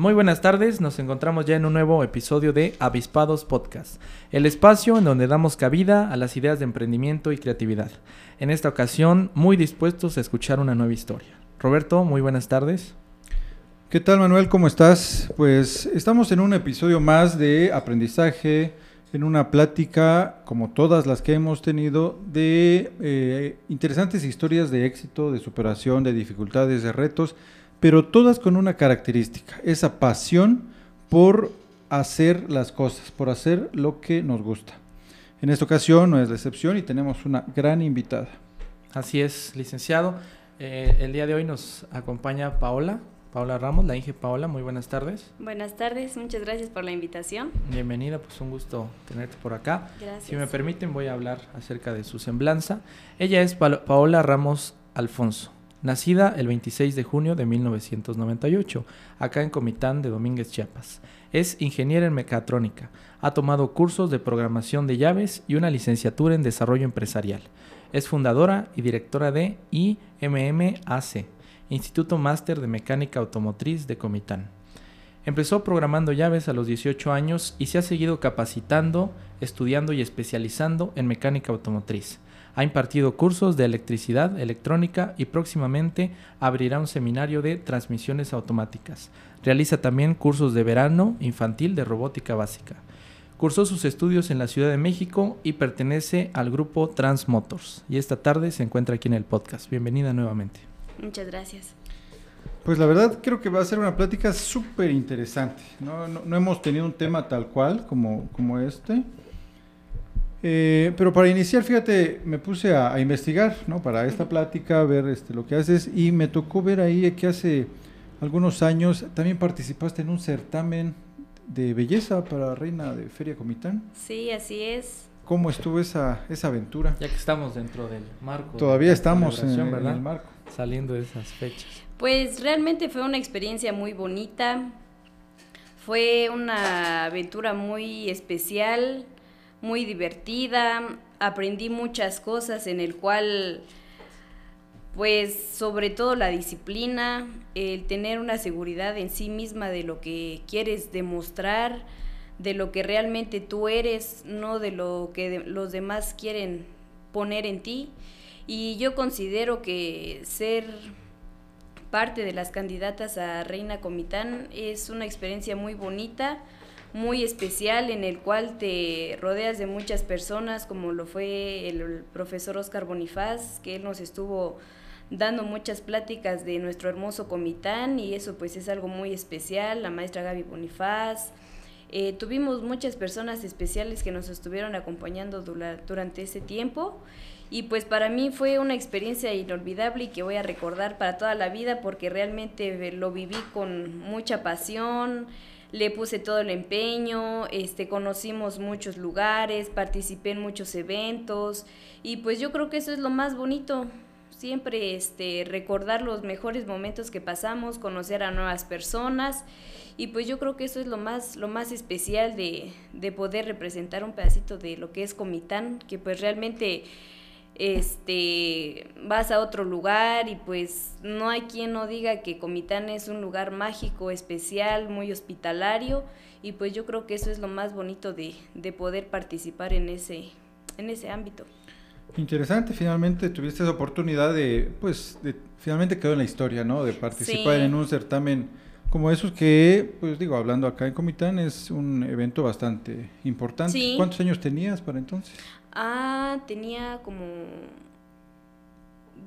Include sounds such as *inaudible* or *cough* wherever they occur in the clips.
Muy buenas tardes, nos encontramos ya en un nuevo episodio de Avispados Podcast, el espacio en donde damos cabida a las ideas de emprendimiento y creatividad. En esta ocasión, muy dispuestos a escuchar una nueva historia. Roberto, muy buenas tardes. ¿Qué tal Manuel? ¿Cómo estás? Pues estamos en un episodio más de aprendizaje, en una plática, como todas las que hemos tenido, de eh, interesantes historias de éxito, de superación, de dificultades, de retos pero todas con una característica, esa pasión por hacer las cosas, por hacer lo que nos gusta. En esta ocasión no es la excepción y tenemos una gran invitada. Así es, licenciado. Eh, el día de hoy nos acompaña Paola, Paola Ramos, la Inge Paola, muy buenas tardes. Buenas tardes, muchas gracias por la invitación. Bienvenida, pues un gusto tenerte por acá. Gracias. Si me permiten, voy a hablar acerca de su semblanza. Ella es Paola Ramos Alfonso. Nacida el 26 de junio de 1998, acá en Comitán de Domínguez, Chiapas. Es ingeniera en mecatrónica. Ha tomado cursos de programación de llaves y una licenciatura en desarrollo empresarial. Es fundadora y directora de IMMAC, Instituto Máster de Mecánica Automotriz de Comitán. Empezó programando llaves a los 18 años y se ha seguido capacitando, estudiando y especializando en mecánica automotriz. Ha impartido cursos de electricidad, electrónica y próximamente abrirá un seminario de transmisiones automáticas. Realiza también cursos de verano infantil de robótica básica. Cursó sus estudios en la Ciudad de México y pertenece al grupo Transmotors. Y esta tarde se encuentra aquí en el podcast. Bienvenida nuevamente. Muchas gracias. Pues la verdad creo que va a ser una plática súper interesante. ¿no? No, hemos tenido un tema tal cual como, como este. Eh, pero para iniciar, fíjate, me puse a, investigar, ¿no? Para esta plática, ver este, lo que haces y me tocó ver ahí que hace algunos años también participaste en un certamen de belleza para Reina de Feria Comitán. Sí, así es. ¿Cómo estuvo esa, esa aventura? Ya que estamos dentro del marco. Todavía estamos en, en, el marco. Saliendo de esas fechas. Pues realmente fue una experiencia muy bonita. Fue una aventura muy especial muy divertida, aprendí muchas cosas en el cual, pues sobre todo la disciplina, el tener una seguridad en sí misma de lo que quieres demostrar, de lo que realmente tú eres, no de lo que los demás quieren poner en ti. Y yo considero que ser parte de las candidatas a Reina Comitán es una experiencia muy bonita, muy especial en el cual te rodeas de muchas personas, como lo fue el profesor Oscar Bonifaz, que él nos estuvo dando muchas pláticas de nuestro hermoso Comitán y eso pues es algo muy especial, la maestra Gaby Bonifaz. Eh, tuvimos muchas personas especiales que nos estuvieron acompañando durante ese tiempo y pues para mí fue una experiencia inolvidable y que voy a recordar para toda la vida porque realmente lo viví con mucha pasión, le puse todo el empeño, este, conocimos muchos lugares, participé en muchos eventos y pues yo creo que eso es lo más bonito, siempre este, recordar los mejores momentos que pasamos, conocer a nuevas personas y pues yo creo que eso es lo más, lo más especial de, de poder representar un pedacito de lo que es Comitán, que pues realmente este, vas a otro lugar y pues no hay quien no diga que Comitán es un lugar mágico, especial, muy hospitalario y pues yo creo que eso es lo más bonito de, poder participar en ese, en ese ámbito. Interesante, finalmente tuviste esa oportunidad de, pues, de, finalmente quedó en la historia, ¿no? De participar en un certamen como esos que, pues digo, hablando acá en Comitán, es un evento bastante importante. ¿Cuántos años tenías para entonces? Ah, tenía como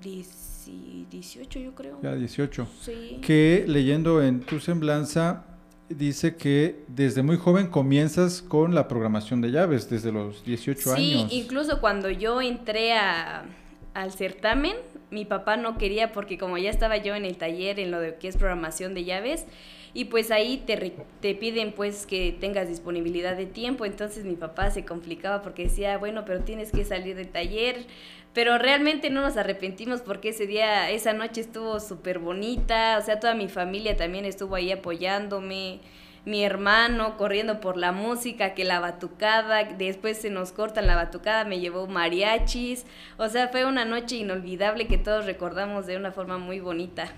18 yo creo. Ya 18. Sí. Que leyendo en tu semblanza dice que desde muy joven comienzas con la programación de llaves, desde los 18 años. Sí, incluso cuando yo entré a, al certamen. Mi papá no quería porque como ya estaba yo en el taller en lo de que es programación de llaves, y pues ahí te, te piden pues que tengas disponibilidad de tiempo, entonces mi papá se complicaba porque decía, bueno, pero tienes que salir del taller, pero realmente no nos arrepentimos porque ese día, esa noche estuvo súper bonita, o sea, toda mi familia también estuvo ahí apoyándome, mi hermano corriendo por la música, que la batucada, después se nos cortan la batucada, me llevó mariachis, o sea, fue una noche inolvidable que todos recordamos de una forma muy bonita.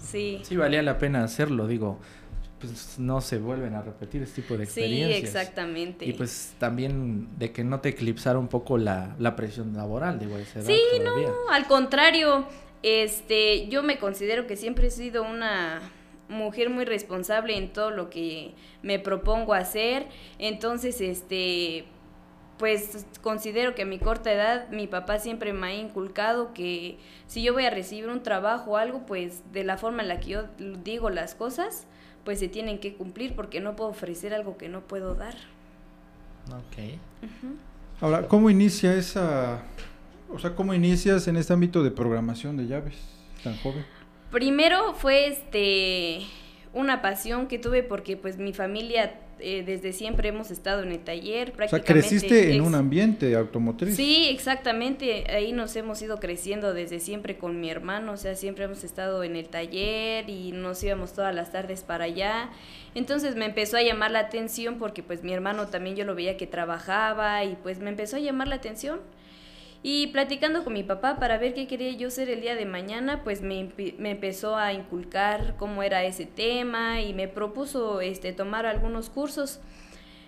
Sí. Sí, valía la pena hacerlo, digo. Pues no se vuelven a repetir este tipo de experiencias. Sí, exactamente. Y pues también de que no te eclipsara un poco la, la presión laboral, digo, ese Sí, no, al contrario, este, yo me considero que siempre he sido una mujer muy responsable en todo lo que me propongo hacer. Entonces, este, pues considero que a mi corta edad mi papá siempre me ha inculcado que si yo voy a recibir un trabajo o algo, pues de la forma en la que yo digo las cosas, pues se tienen que cumplir porque no puedo ofrecer algo que no puedo dar. Ok. Ahora, ¿cómo inicia esa, o sea, cómo inicias en este ámbito de programación de llaves tan joven? Primero fue este una pasión que tuve porque pues mi familia eh, desde siempre hemos estado en el taller. Prácticamente o sea, creciste en un ambiente automotriz. Sí, exactamente. Ahí nos hemos ido creciendo desde siempre con mi hermano. O sea, siempre hemos estado en el taller y nos íbamos todas las tardes para allá. Entonces me empezó a llamar la atención porque pues mi hermano también yo lo veía que trabajaba y pues me empezó a llamar la atención. Y platicando con mi papá para ver qué quería yo ser el día de mañana, pues me, me, empezó a inculcar cómo era ese tema y me propuso este, tomar algunos cursos.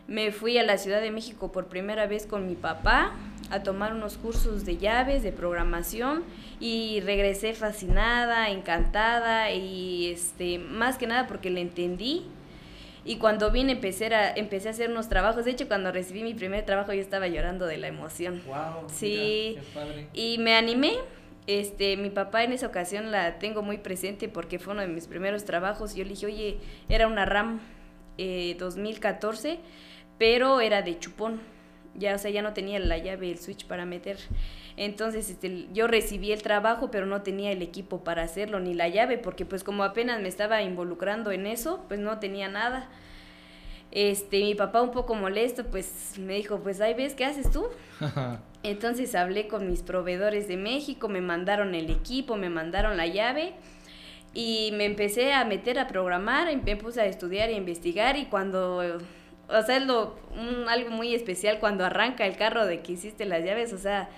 Me fui a la Ciudad de México por primera vez con mi papá a tomar unos cursos de llaves, de programación y regresé fascinada, encantada y este, más que nada porque le entendí y cuando vine empecé a, empecé a hacer unos trabajos. De hecho, cuando recibí mi primer trabajo yo estaba llorando de la emoción. Wow, sí. qué padre. Y me animé. Este, mi papá en esa ocasión la tengo muy presente porque fue uno de mis primeros trabajos. Yo le dije, oye, era una RAM 2014, eh, pero era de chupón. Ya, o sea, ya no tenía la llave, el switch para meter. Entonces, este, yo recibí el trabajo, pero no tenía el equipo para hacerlo, ni la llave, porque pues como apenas me estaba involucrando en eso, pues no tenía nada. Este, mi papá un poco molesto, pues me dijo, pues ahí ves, ¿qué haces tú? *laughs* Entonces hablé con mis proveedores de México, me mandaron el equipo, me mandaron la llave y me empecé a meter a programar, me puse a estudiar y a investigar y cuando, o sea, es lo, algo muy especial cuando arranca el carro de que hiciste las llaves, o sea,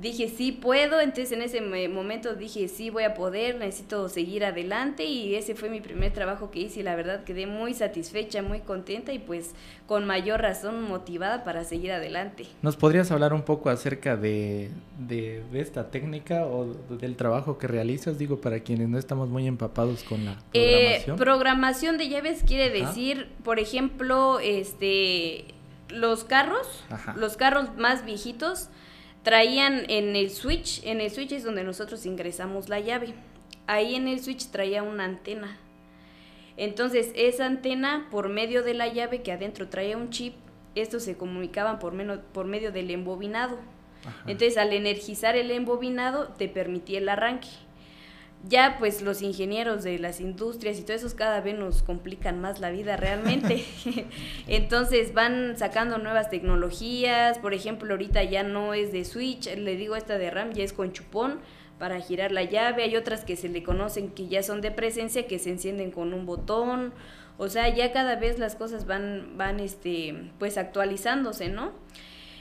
dije sí puedo, entonces en ese momento dije sí voy a poder, necesito seguir adelante y ese fue mi primer trabajo que hice y la verdad quedé muy satisfecha, muy contenta y pues con mayor razón motivada para seguir adelante. ¿Nos podrías hablar un poco acerca de, de, esta técnica o del trabajo que realizas? Digo, para quienes no estamos muy empapados con la eh, programación. programación de llaves quiere decir, por ejemplo, este los carros, los carros más viejitos, traían en el switch, en el switch es donde nosotros ingresamos la llave. Ahí en el switch traía una antena. Entonces, esa antena, por medio de la llave que adentro traía un chip, estos se comunicaban por, menos, por medio del embobinado. Entonces, al energizar el embobinado, te permitía el arranque ya pues los ingenieros de las industrias y todo eso cada vez nos complican más la vida realmente. *laughs* Entonces van sacando nuevas tecnologías, por ejemplo ahorita ya no es de switch, le digo esta de RAM ya es con chupón para girar la llave, hay otras que se le conocen que ya son de presencia que se encienden con un botón, o sea, ya cada vez las cosas van van este pues actualizándose, ¿no?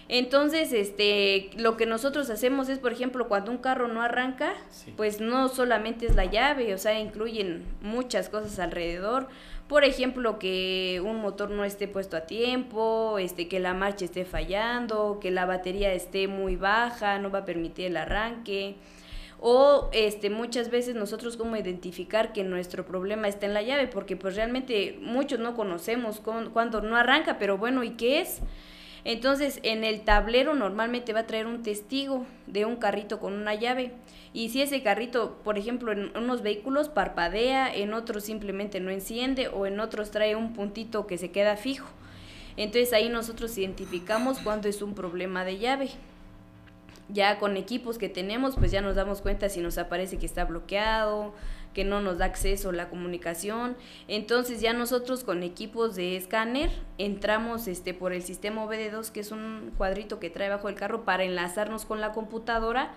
Entonces, este, lo que nosotros hacemos es, por ejemplo, cuando un carro no arranca, pues no solamente es la llave, o sea, incluyen muchas cosas alrededor. Por ejemplo, que un motor no esté puesto a tiempo, este, que la marcha esté fallando, que la batería esté muy baja, no va a permitir el arranque. O este, muchas veces nosotros cómo identificar que nuestro problema está en la llave, porque pues realmente muchos no conocemos cuando no arranca, pero bueno, ¿y qué es? Entonces, en el tablero normalmente va a traer un testigo de un carrito con una llave. Y si ese carrito, por ejemplo, en unos vehículos parpadea, en otros simplemente no enciende o en otros trae un puntito que se queda fijo. Entonces ahí nosotros identificamos cuando es un problema de llave. Ya con equipos que tenemos, pues ya nos damos cuenta si nos aparece que está bloqueado, que no nos da acceso la comunicación. Entonces ya nosotros con equipos de escáner entramos este por el sistema OBD2, que es un cuadrito que trae bajo el carro para enlazarnos con la computadora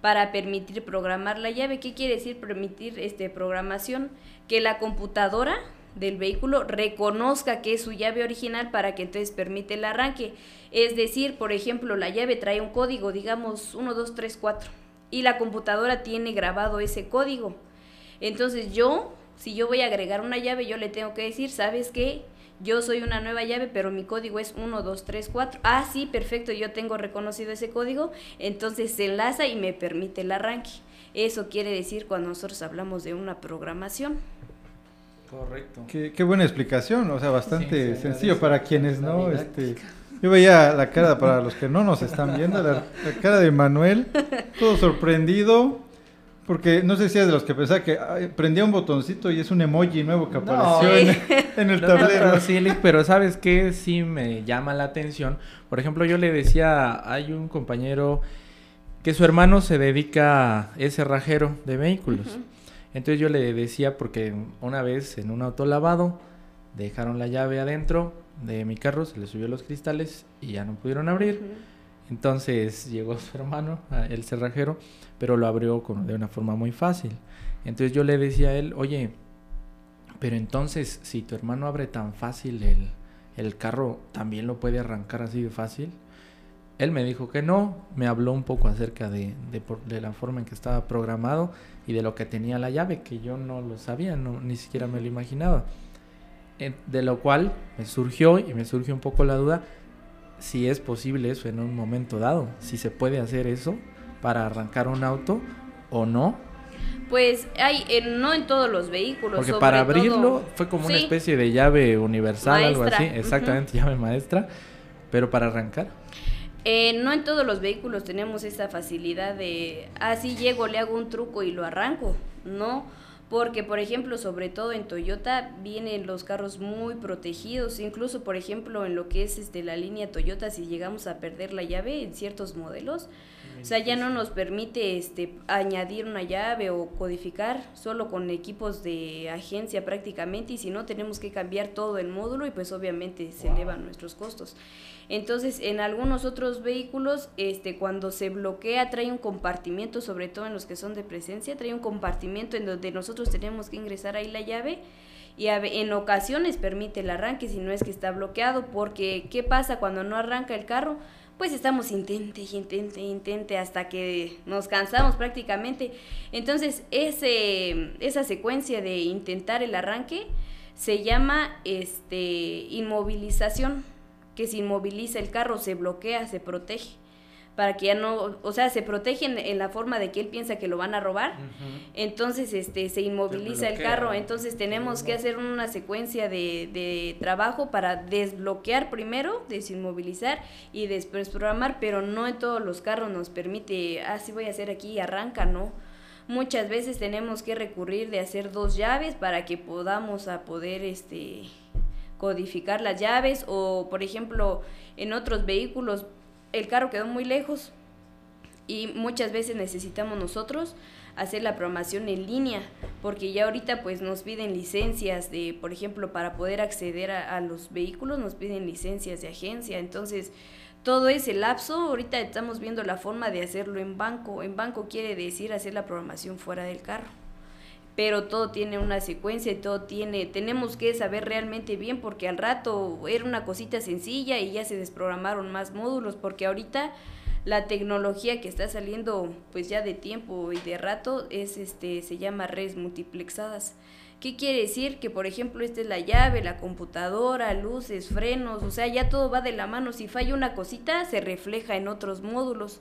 para permitir programar la llave. ¿Qué quiere decir permitir este programación? Que la computadora del vehículo reconozca que es su llave original para que entonces permite el arranque. Es decir, por ejemplo, la llave trae un código, digamos 1, 2, 3, 4, y la computadora tiene grabado ese código. Entonces yo, si yo voy a agregar una llave, yo le tengo que decir, ¿sabes qué? Yo soy una nueva llave, pero mi código es 1, 2, 3, 4. Ah, sí, perfecto, yo tengo reconocido ese código. Entonces se enlaza y me permite el arranque. Eso quiere decir cuando nosotros hablamos de una programación. Correcto. Qué, buena explicación, o sea, bastante sencillo para quienes no, este, yo veía la cara para los que no nos están viendo, la cara de Manuel, todo sorprendido, porque no sé si es de los que pensaba que prendía un botoncito y es un emoji nuevo que apareció en, *laughs* el *laughs* tablero. sí, pero ¿sabes qué? Sí me llama la atención. Por ejemplo, yo le decía, hay un compañero que su hermano se dedica a ese rajero de vehículos. Entonces yo le decía, porque una vez en un auto lavado dejaron la llave adentro de mi carro, se le subió los cristales y ya no pudieron abrir. Entonces llegó su hermano, el cerrajero, pero lo abrió con, de una forma muy fácil. Entonces yo le decía a él, oye, pero entonces si tu hermano abre tan fácil el, el carro, ¿también lo puede arrancar así de fácil? Él me dijo que no, me habló un poco acerca de, de, de, la forma en que estaba programado y de lo que tenía la llave, que yo no lo sabía, no, ni siquiera me lo imaginaba. De lo cual me surgió y me surgió un poco la duda, si es posible eso en un momento dado, si se puede hacer eso para arrancar un auto o no. Pues hay, no en todos los vehículos. Porque para abrirlo fue como una especie de llave universal, algo así, exactamente, *laughs* llave maestra, pero para arrancar. Eh, no en todos los vehículos tenemos esa facilidad de, así ah, llego, le hago un truco y lo arranco, no porque por ejemplo, sobre todo en Toyota vienen los carros muy protegidos, incluso por ejemplo en lo que es este la línea Toyota si llegamos a perder la llave en ciertos modelos, o sea, ya no nos permite este añadir una llave o codificar solo con equipos de agencia prácticamente y si no tenemos que cambiar todo el módulo y pues obviamente se elevan nuestros costos. Entonces, en algunos otros vehículos, este, cuando se bloquea, trae un compartimiento, sobre todo en los que son de presencia, trae un compartimiento en donde nosotros tenemos que ingresar ahí la llave y en ocasiones permite el arranque si no es que está bloqueado, porque ¿qué pasa cuando no arranca el carro? Pues estamos intente, intente, intente hasta que nos cansamos prácticamente. Entonces, ese, esa secuencia de intentar el arranque se llama este, inmovilización que se inmoviliza el carro, se bloquea, se protege para que ya no, o sea, se protege en, la forma de que él piensa que lo van a robar, entonces este se inmoviliza el carro, entonces tenemos que hacer una secuencia de, de, trabajo para desbloquear primero, desinmovilizar y después programar, pero no en todos los carros nos permite, ah, sí voy a hacer aquí, arranca, no. Muchas veces tenemos que recurrir de hacer dos llaves para que podamos a poder este codificar las llaves o por ejemplo en otros vehículos el carro quedó muy lejos y muchas veces necesitamos nosotros hacer la programación en línea porque ya ahorita pues nos piden licencias de por ejemplo para poder acceder a, a los vehículos nos piden licencias de agencia. Entonces todo ese lapso ahorita estamos viendo la forma de hacerlo en banco. En banco quiere decir hacer la programación fuera del carro pero todo tiene una secuencia y todo tiene, tenemos que saber realmente bien porque al rato era una cosita sencilla y ya se desprogramaron más módulos porque ahorita la tecnología que está saliendo pues ya de tiempo y de rato es este se llama redes multiplexadas. ¿Qué quiere decir? Que por ejemplo esta es la llave, la computadora, luces, frenos, o sea, ya todo va de la mano. Si falla una cosita, se refleja en otros módulos.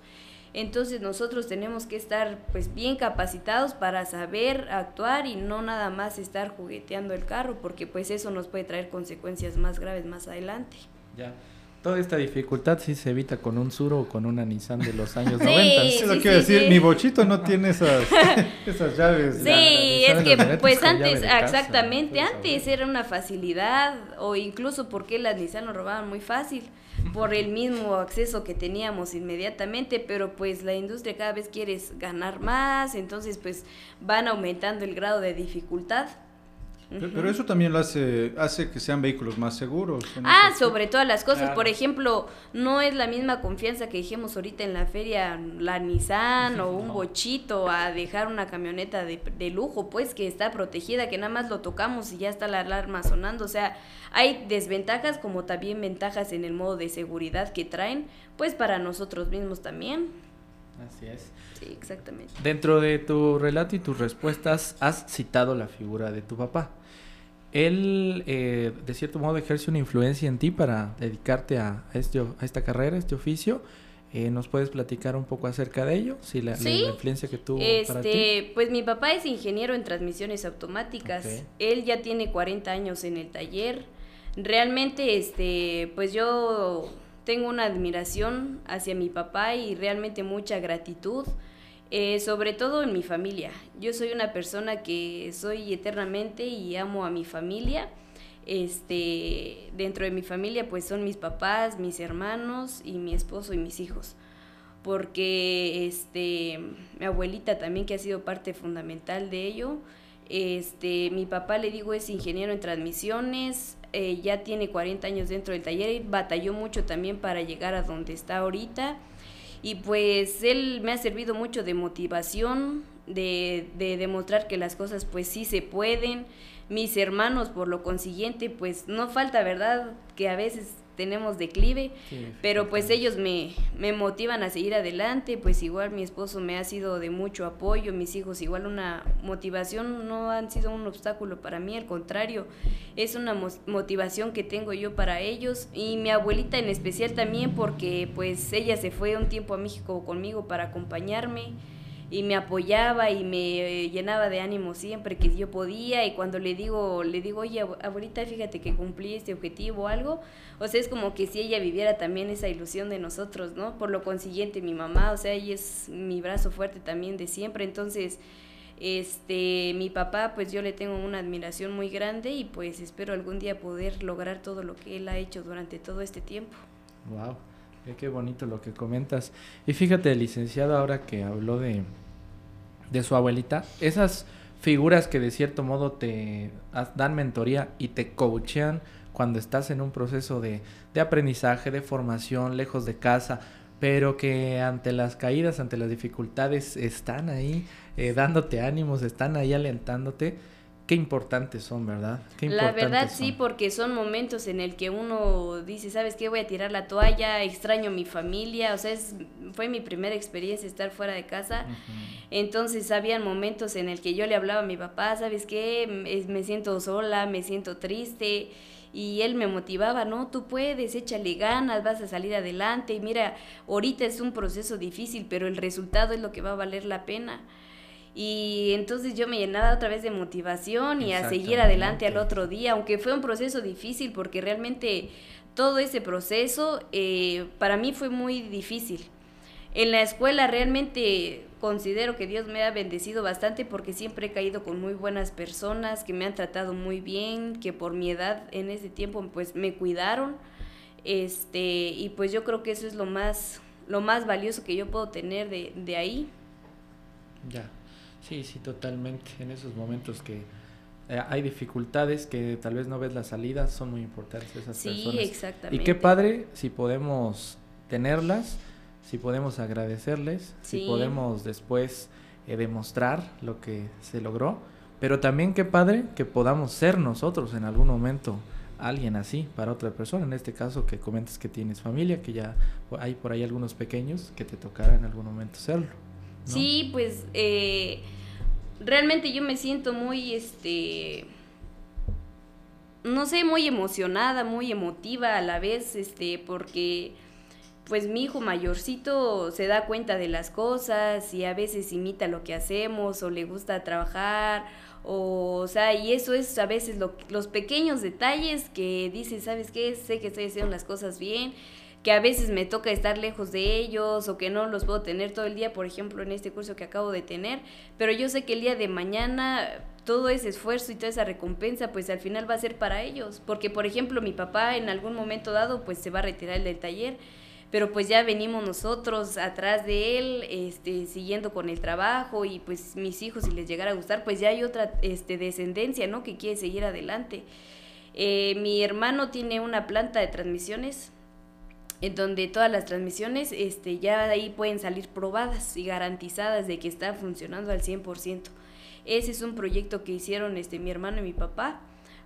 Entonces nosotros tenemos que estar pues bien capacitados para saber actuar y no nada más estar jugueteando el carro, porque pues eso nos puede traer consecuencias más graves más adelante. Ya. Toda esta dificultad sí se evita con un Suro o con una Nissan de los años *laughs* 90. Sí, lo quiero decir, mi bochito no tiene esas, *laughs* esas llaves. Sí, es que pues antes, exactamente, antes era una facilidad o incluso porque las Nissan lo robaban muy fácil por el mismo acceso que teníamos inmediatamente, pero pues la industria cada vez quiere ganar más, entonces pues van aumentando el grado de dificultad. Pero eso también lo hace, hace que sean vehículos más seguros. Ah, sobre todas las cosas. Por ejemplo, no es la misma confianza que dijimos ahorita en la feria, la Nissan o un bochito, a dejar una camioneta de, de, lujo, pues que está protegida, que nada más lo tocamos y ya está la alarma sonando. O sea, hay desventajas como también ventajas en el modo de seguridad que traen, pues para nosotros mismos también. Así es. Sí, exactamente. Dentro de tu relato y tus respuestas has citado la figura de tu papá él eh, de cierto modo ejerce una influencia en ti para dedicarte a, este, a esta carrera, a este oficio. Eh, ¿Nos puedes platicar un poco acerca de ello? Si la, influencia que tuvo este, para ti. Pues mi papá es ingeniero en transmisiones automáticas. Él ya tiene 40 años en el taller. Realmente, este, pues yo tengo una admiración hacia mi papá y realmente mucha gratitud eh, sobre todo en mi familia. Yo soy una persona que soy eternamente y amo a mi familia. Este, dentro de mi familia pues son mis papás, mis hermanos y mi esposo y mis hijos. Porque este, mi abuelita también que ha sido parte fundamental de ello. Este, mi papá le digo es ingeniero en transmisiones, eh, ya tiene 40 años dentro del taller y batalló mucho también para llegar a donde está ahorita y pues él me ha servido mucho de motivación, de, de demostrar que las cosas pues sí se pueden. Mis hermanos por lo consiguiente pues no falta, ¿verdad? Que a veces tenemos declive, pero pues ellos me, me motivan a seguir adelante, pues igual mi esposo me ha sido de mucho apoyo, mis hijos igual una motivación, no han sido un obstáculo para mí, al contrario, es una motivación que tengo yo para ellos y mi abuelita en especial también porque pues ella se fue un tiempo a México conmigo para acompañarme y me apoyaba y me llenaba de ánimo siempre que yo podía y cuando le digo, le digo, oye, abuelita, fíjate que cumplí este objetivo o algo, o sea, es como que si ella viviera también esa ilusión de nosotros, ¿no? Por lo consiguiente, mi mamá, o sea, ella es mi brazo fuerte también de siempre, entonces, este, mi papá, pues yo le tengo una admiración muy grande y pues espero algún día poder lograr todo lo que él ha hecho durante todo este tiempo. Wow. Qué bonito lo que comentas. Y fíjate, licenciado, ahora que habló de, de su abuelita, esas figuras que de cierto modo te dan mentoría y te coachean cuando estás en un proceso de, de aprendizaje, de formación, lejos de casa, pero que ante las caídas, ante las dificultades, están ahí eh, dándote ánimos, están ahí alentándote Qué importantes son, ¿verdad? Qué la verdad sí, porque son momentos en el que uno dice, ¿sabes qué? Voy a tirar la toalla, extraño mi familia, o sea, es, fue mi primera experiencia estar fuera de casa. Entonces, habían momentos en el que yo le hablaba a mi papá, ¿sabes qué? Me siento sola, me siento triste. Y él me motivaba, no, tú puedes, échale ganas, vas a salir adelante. Y mira, ahorita es un proceso difícil, pero el resultado es lo que va a valer la pena. Y entonces yo me llenaba otra vez de motivación y a seguir adelante al otro día, aunque fue un proceso difícil porque realmente todo ese proceso eh, para mí fue muy difícil. En la escuela realmente considero que Dios me ha bendecido bastante porque siempre he caído con muy buenas personas que me han tratado muy bien, que por mi edad en ese tiempo pues me cuidaron. Este, y pues yo creo que eso es lo más, lo más valioso que yo puedo tener de, de ahí. Ya. Sí, sí, totalmente. En esos momentos que eh, hay dificultades que tal vez no ves la salida, son muy importantes esas personas. Sí, exactamente. Y qué padre si podemos tenerlas, si podemos agradecerles, si podemos después eh, demostrar lo que se logró, pero también qué padre que podamos ser nosotros en algún momento alguien así para otra persona, en este caso que comentes que tienes familia, que ya hay por ahí algunos pequeños que te tocará en algún momento serlo. Sí, pues eh, realmente yo me siento muy, este, no sé, muy emocionada, muy emotiva a la vez, este, porque pues mi hijo mayorcito se da cuenta de las cosas y a veces imita lo que hacemos o le gusta trabajar o, o sea, y eso es a veces los pequeños detalles que dice, ¿sabes qué? Sé que estoy haciendo las cosas bien que a veces me toca estar lejos de ellos o que no los puedo tener todo el día, por ejemplo, en este curso que acabo de tener, pero yo sé que el día de mañana todo ese esfuerzo y toda esa recompensa, pues al final va a ser para ellos. Porque, por ejemplo, mi papá en algún momento dado, pues se va a retirar del taller, pero pues ya venimos nosotros atrás de él, este, siguiendo con el trabajo y pues mis hijos, si les llegara a gustar, pues ya hay otra este, descendencia, ¿no? Que quiere seguir adelante. Eh, mi hermano tiene una planta de transmisiones en donde todas las transmisiones este, ya ahí pueden salir probadas y garantizadas de que está funcionando al 100%. Ese es un proyecto que hicieron este, mi hermano y mi papá,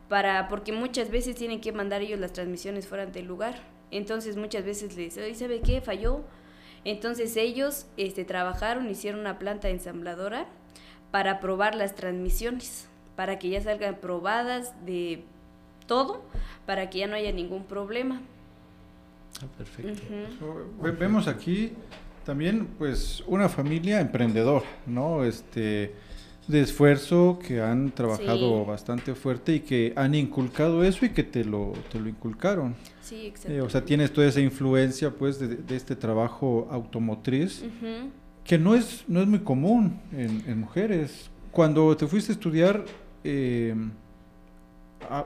para, porque muchas veces tienen que mandar ellos las transmisiones fuera del lugar. Entonces muchas veces les dicen, ¿sabe qué? Falló. Entonces ellos este, trabajaron, hicieron una planta ensambladora para probar las transmisiones, para que ya salgan probadas de todo, para que ya no haya ningún problema. Ah, perfecto. Vemos aquí también pues una familia emprendedora, ¿no? Este de esfuerzo que han trabajado bastante fuerte y que han inculcado eso y que te lo, te lo inculcaron. Sí, exacto. Eh, o sea, tienes toda esa influencia pues de, este trabajo automotriz que no es, no es muy común en, mujeres. Cuando te fuiste a estudiar, eh,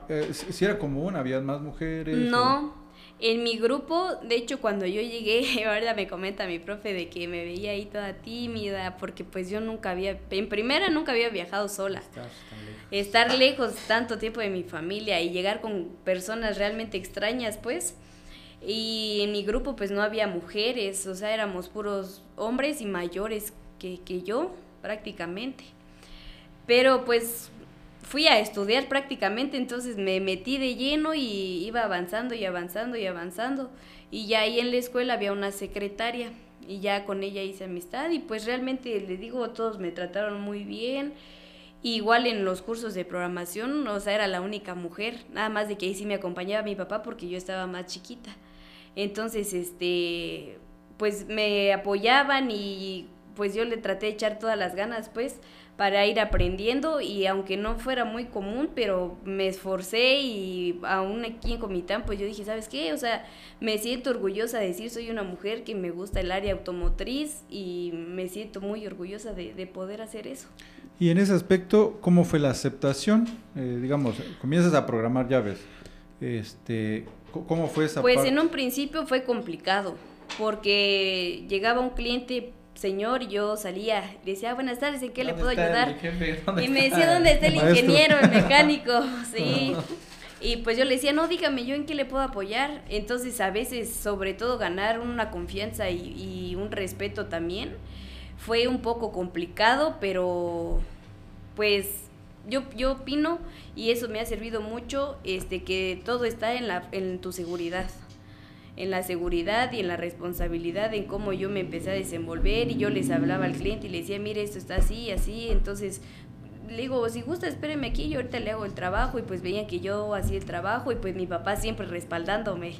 eh ¿si era común? ¿Había más mujeres? No, en mi grupo, de hecho, cuando yo llegué, *laughs* ahora me comenta mi profe de que me veía ahí toda tímida, porque pues yo nunca había, en primera nunca había viajado sola. Estar lejos tanto tiempo de mi familia y llegar con personas realmente extrañas, pues. Y en mi grupo pues no había mujeres, o sea, éramos puros hombres y mayores que, que yo, prácticamente. Pero pues fui a estudiar prácticamente, entonces me metí de lleno y iba avanzando y avanzando y avanzando. Y ya ahí en la escuela había una secretaria y ya con ella hice amistad y pues realmente le digo, todos me trataron muy bien. Igual en los cursos de programación, o sea, era la única mujer, nada más de que ahí sí me acompañaba mi papá porque yo estaba más chiquita. Entonces, este, pues me apoyaban y pues yo le traté de echar todas las ganas, pues, para ir aprendiendo y aunque no fuera muy común, pero me esforcé y aún aquí en Comitán, pues yo dije, ¿sabes qué? O sea, me siento orgullosa de decir, soy una mujer que me gusta el área automotriz y me siento muy orgullosa de, poder hacer eso. Y en ese aspecto, ¿cómo fue la aceptación? Eh, digamos, comienzas a programar llaves. Este, ¿Cómo fue esa Pues en un principio fue complicado, porque llegaba un cliente señor, yo salía, le decía, buenas tardes, ¿en qué le puedo ayudar? *laughs* Y me decía, ¿dónde está el, ingeniero, el mecánico? *laughs* Sí. Y pues yo le decía, no, dígame yo en qué le puedo apoyar. Entonces a veces, sobre todo, ganar una confianza y, y un respeto también fue un poco complicado, pero pues yo, yo opino y eso me ha servido mucho, este, que todo está en, la, en tu seguridad en la seguridad y en la responsabilidad en cómo yo me empecé a desenvolver y yo les hablaba al cliente y le decía, mire, esto está así, así, entonces le digo, si gusta, espéreme aquí, yo ahorita le hago el trabajo y pues veían que yo hacía el trabajo y pues mi papá siempre respaldándome.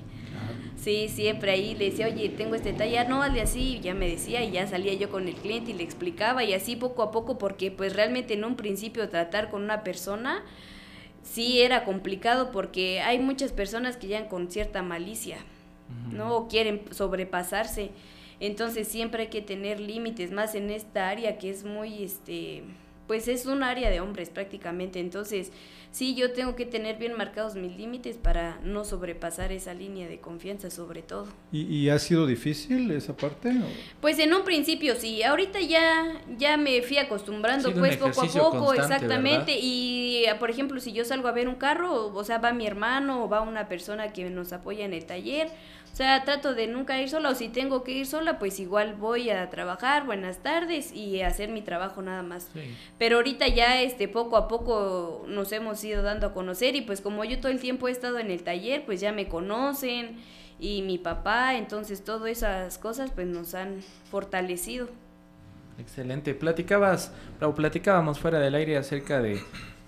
Sí, siempre ahí le decía, oye, tengo este taller, no, hazle así, y ya me decía, y ya salía yo con el cliente y le explicaba, y así poco a poco, porque pues realmente en un principio tratar con una persona sí era complicado, porque hay muchas personas que llegan con cierta malicia, ¿no? O quieren sobrepasarse. Entonces siempre hay que tener límites, más en esta área que es muy, este, pues es un área de hombres prácticamente. Entonces, sí, yo tengo que tener bien marcados mis límites para no sobrepasar esa línea de confianza sobre todo. ¿Y, ha sido difícil esa parte? Pues en un principio sí, ahorita ya, ya me fui acostumbrando pues poco a poco, exactamente. Y por ejemplo, si yo salgo a ver un carro, o sea, va mi hermano o va una persona que nos apoya en el taller, o sea, trato de nunca ir sola o si tengo que ir sola, pues igual voy a trabajar, buenas tardes y hacer mi trabajo nada más. Pero ahorita ya este poco a poco nos hemos ido dando a conocer y pues como yo todo el tiempo he estado en el taller, pues ya me conocen y mi papá, entonces todas esas cosas pues nos han fortalecido. Excelente. Platicabas, o platicábamos fuera del aire acerca de,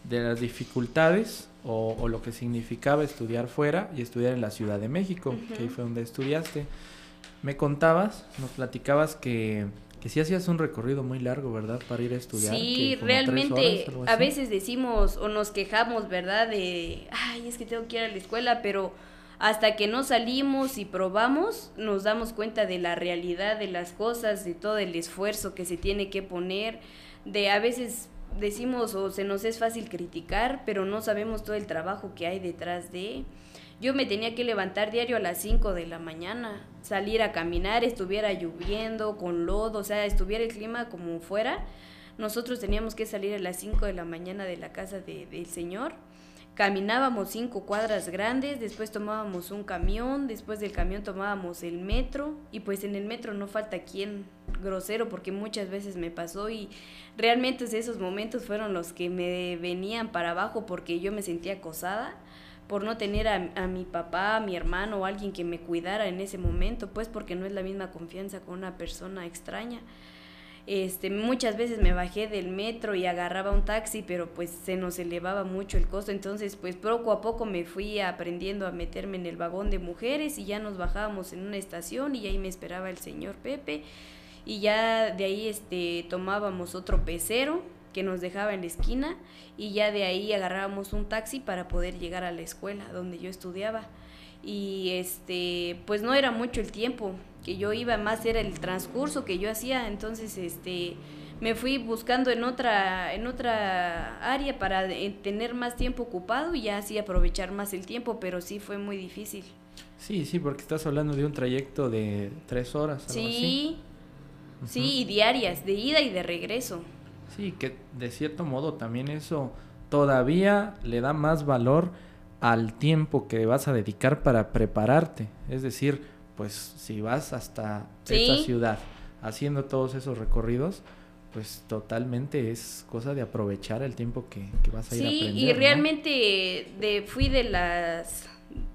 de las dificultades o, lo que significaba estudiar fuera y estudiar en la Ciudad de México, que ahí fue donde estudiaste. Me contabas, nos platicabas que, que sí hacías un recorrido muy largo, ¿verdad? Para ir a estudiar. Sí, realmente a veces decimos o nos quejamos, ¿verdad? De, ay, es que tengo que ir a la escuela, pero hasta que no salimos y probamos, nos damos cuenta de la realidad de las cosas, de todo el esfuerzo que se tiene que poner, de a veces decimos o se nos es fácil criticar, pero no sabemos todo el trabajo que hay detrás de... Yo me tenía que levantar diario a las 5 de la mañana, salir a caminar, estuviera lloviendo, con lodo, o sea, estuviera el clima como fuera. Nosotros teníamos que salir a las 5 de la mañana de la casa de, del Señor Caminábamos cinco cuadras grandes, después tomábamos un camión, después del camión tomábamos el metro y pues en el metro no falta quien grosero porque muchas veces me pasó y realmente esos momentos fueron los que me venían para abajo porque yo me sentía acosada por no tener a, mi papá, a mi hermano o alguien que me cuidara en ese momento, pues porque no es la misma confianza con una persona extraña. Este, muchas veces me bajé del metro y agarraba un taxi, pero pues se nos elevaba mucho el costo, entonces pues poco a poco me fui aprendiendo a meterme en el vagón de mujeres y ya nos bajábamos en una estación y ahí me esperaba el señor Pepe y ya de ahí este tomábamos otro pecero que nos dejaba en la esquina y ya de ahí agarrábamos un taxi para poder llegar a la escuela donde yo estudiaba. Y este pues no era mucho el tiempo que yo iba más era el transcurso que yo hacía. Entonces este me fui buscando en otra en otra área para tener más tiempo ocupado y ya así aprovechar más el tiempo pero sí fue muy difícil. Sí sí porque estás hablando de un trayecto de tres horas sí sí y diarias de ida y de regreso sí que de cierto modo también eso todavía le da más valor al tiempo que vas a dedicar para prepararte. Es decir, pues si vas hasta esta ciudad haciendo todos esos recorridos, pues totalmente es cosa de aprovechar el tiempo que, vas a ir a aprender. Sí, y realmente de, fui de las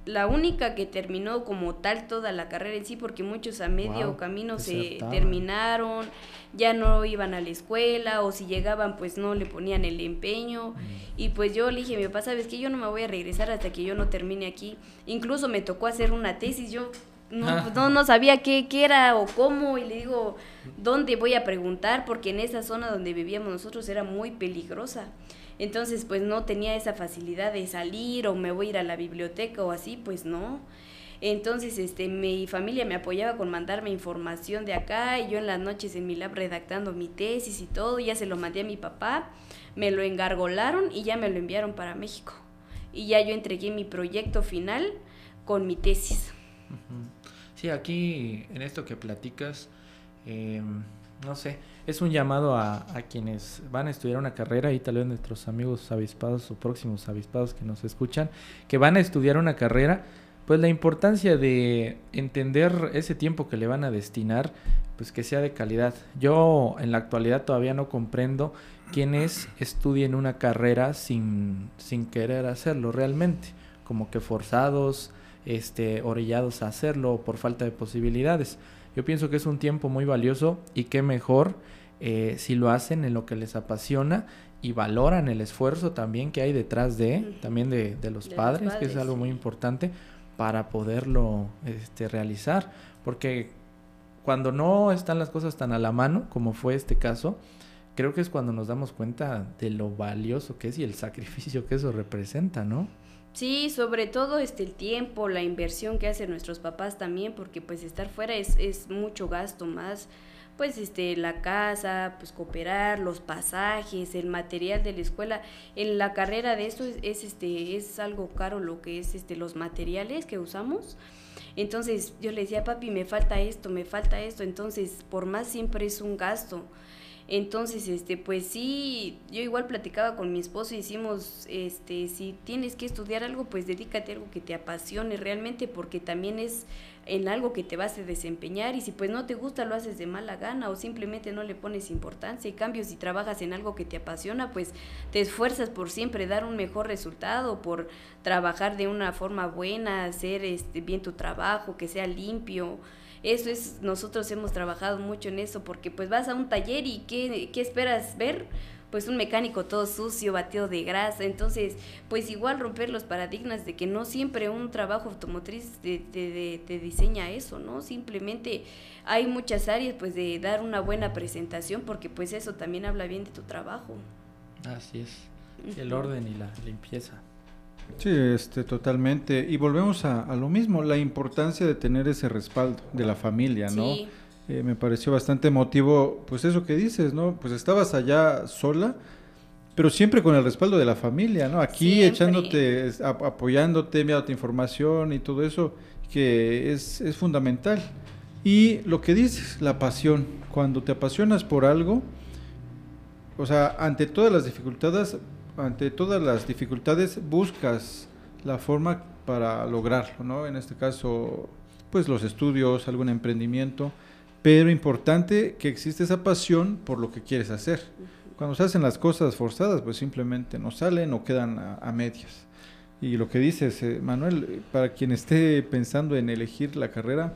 la única que terminó como tal toda la carrera en sí, porque muchos a medio camino se terminaron, ya no iban a la escuela, o si llegaban pues no le ponían el empeño. Mm. Y pues yo le dije, mi papá, sabes que yo no me voy a regresar hasta que yo no termine aquí. Incluso me tocó hacer una tesis, yo no, ah. no, no, sabía qué, qué, era o cómo, y le digo, ¿dónde voy a preguntar? Porque en esa zona donde vivíamos nosotros era muy peligrosa. Entonces, pues no tenía esa facilidad de salir o me voy a ir a la biblioteca o así, pues no. Entonces, este, mi familia me apoyaba con mandarme información de acá y yo en las noches en mi lab redactando mi tesis y todo, ya se lo mandé a mi papá, me lo engargolaron y ya me lo enviaron para México. Y ya yo entregué mi proyecto final con mi tesis. Sí, aquí en esto que platicas, eh, no sé, es un llamado a, quienes van a estudiar una carrera y tal vez nuestros amigos avispados o próximos avispados que nos escuchan, que van a estudiar una carrera, pues la importancia de entender ese tiempo que le van a destinar, pues que sea de calidad. Yo en la actualidad todavía no comprendo quienes estudien una carrera sin, sin querer hacerlo realmente, como que forzados, este, orillados a hacerlo por falta de posibilidades. Yo pienso que es un tiempo muy valioso y qué mejor eh, si lo hacen en lo que les apasiona y valoran el esfuerzo también que hay detrás de, también de, los, padres, que es algo muy importante para poderlo este, realizar. Porque cuando no están las cosas tan a la mano, como fue este caso, creo que es cuando nos damos cuenta de lo valioso que es y el sacrificio que eso representa, ¿no? Sí, sobre todo este el tiempo, la inversión que hacen nuestros papás también, porque pues estar fuera es, es mucho gasto más, pues este la casa, pues cooperar, los pasajes, el material de la escuela. En la carrera de esto es, este es algo caro lo que es este los materiales que usamos. Entonces yo le decía, papi, me falta esto, me falta esto. Entonces, por más siempre es un gasto. Entonces, este, pues sí, yo igual platicaba con mi esposo y decimos, este, si tienes que estudiar algo, pues dedícate a algo que te apasione realmente, porque también es en algo que te vas a desempeñar y si pues no te gusta lo haces de mala gana o simplemente no le pones importancia. En cambio, si trabajas en algo que te apasiona, pues te esfuerzas por siempre dar un mejor resultado, por trabajar de una forma buena, hacer este, bien tu trabajo, que sea limpio eso es, nosotros hemos trabajado mucho en eso, porque pues vas a un taller y ¿qué, qué esperas ver? pues un mecánico todo sucio, batido de grasa. Entonces, pues igual romper los paradigmas de que no siempre un trabajo automotriz te, te, te, diseña eso, ¿no? Simplemente hay muchas áreas pues de dar una buena presentación porque pues eso también habla bien de tu trabajo. Así es. El orden y la limpieza. Sí, este, totalmente. Y volvemos a, lo mismo, la importancia de tener ese respaldo de la familia, ¿no? Eh, me pareció bastante emotivo, pues eso que dices, ¿no? Pues estabas allá sola pero siempre con el respaldo de la familia, ¿no? Aquí echándote, apoyándote, enviándote información y todo eso, que es, es fundamental. Y lo que dices, la pasión, cuando te apasionas por algo, o sea, ante todas las dificultades, ante todas las dificultades buscas la forma para lograrlo, ¿no? En este caso, pues los estudios, algún emprendimiento, pero importante que existe esa pasión por lo que quieres hacer. Cuando se hacen las cosas forzadas, pues simplemente no salen o quedan a, medias. Y lo que dices, eh, Manuel, para quien esté pensando en elegir la carrera,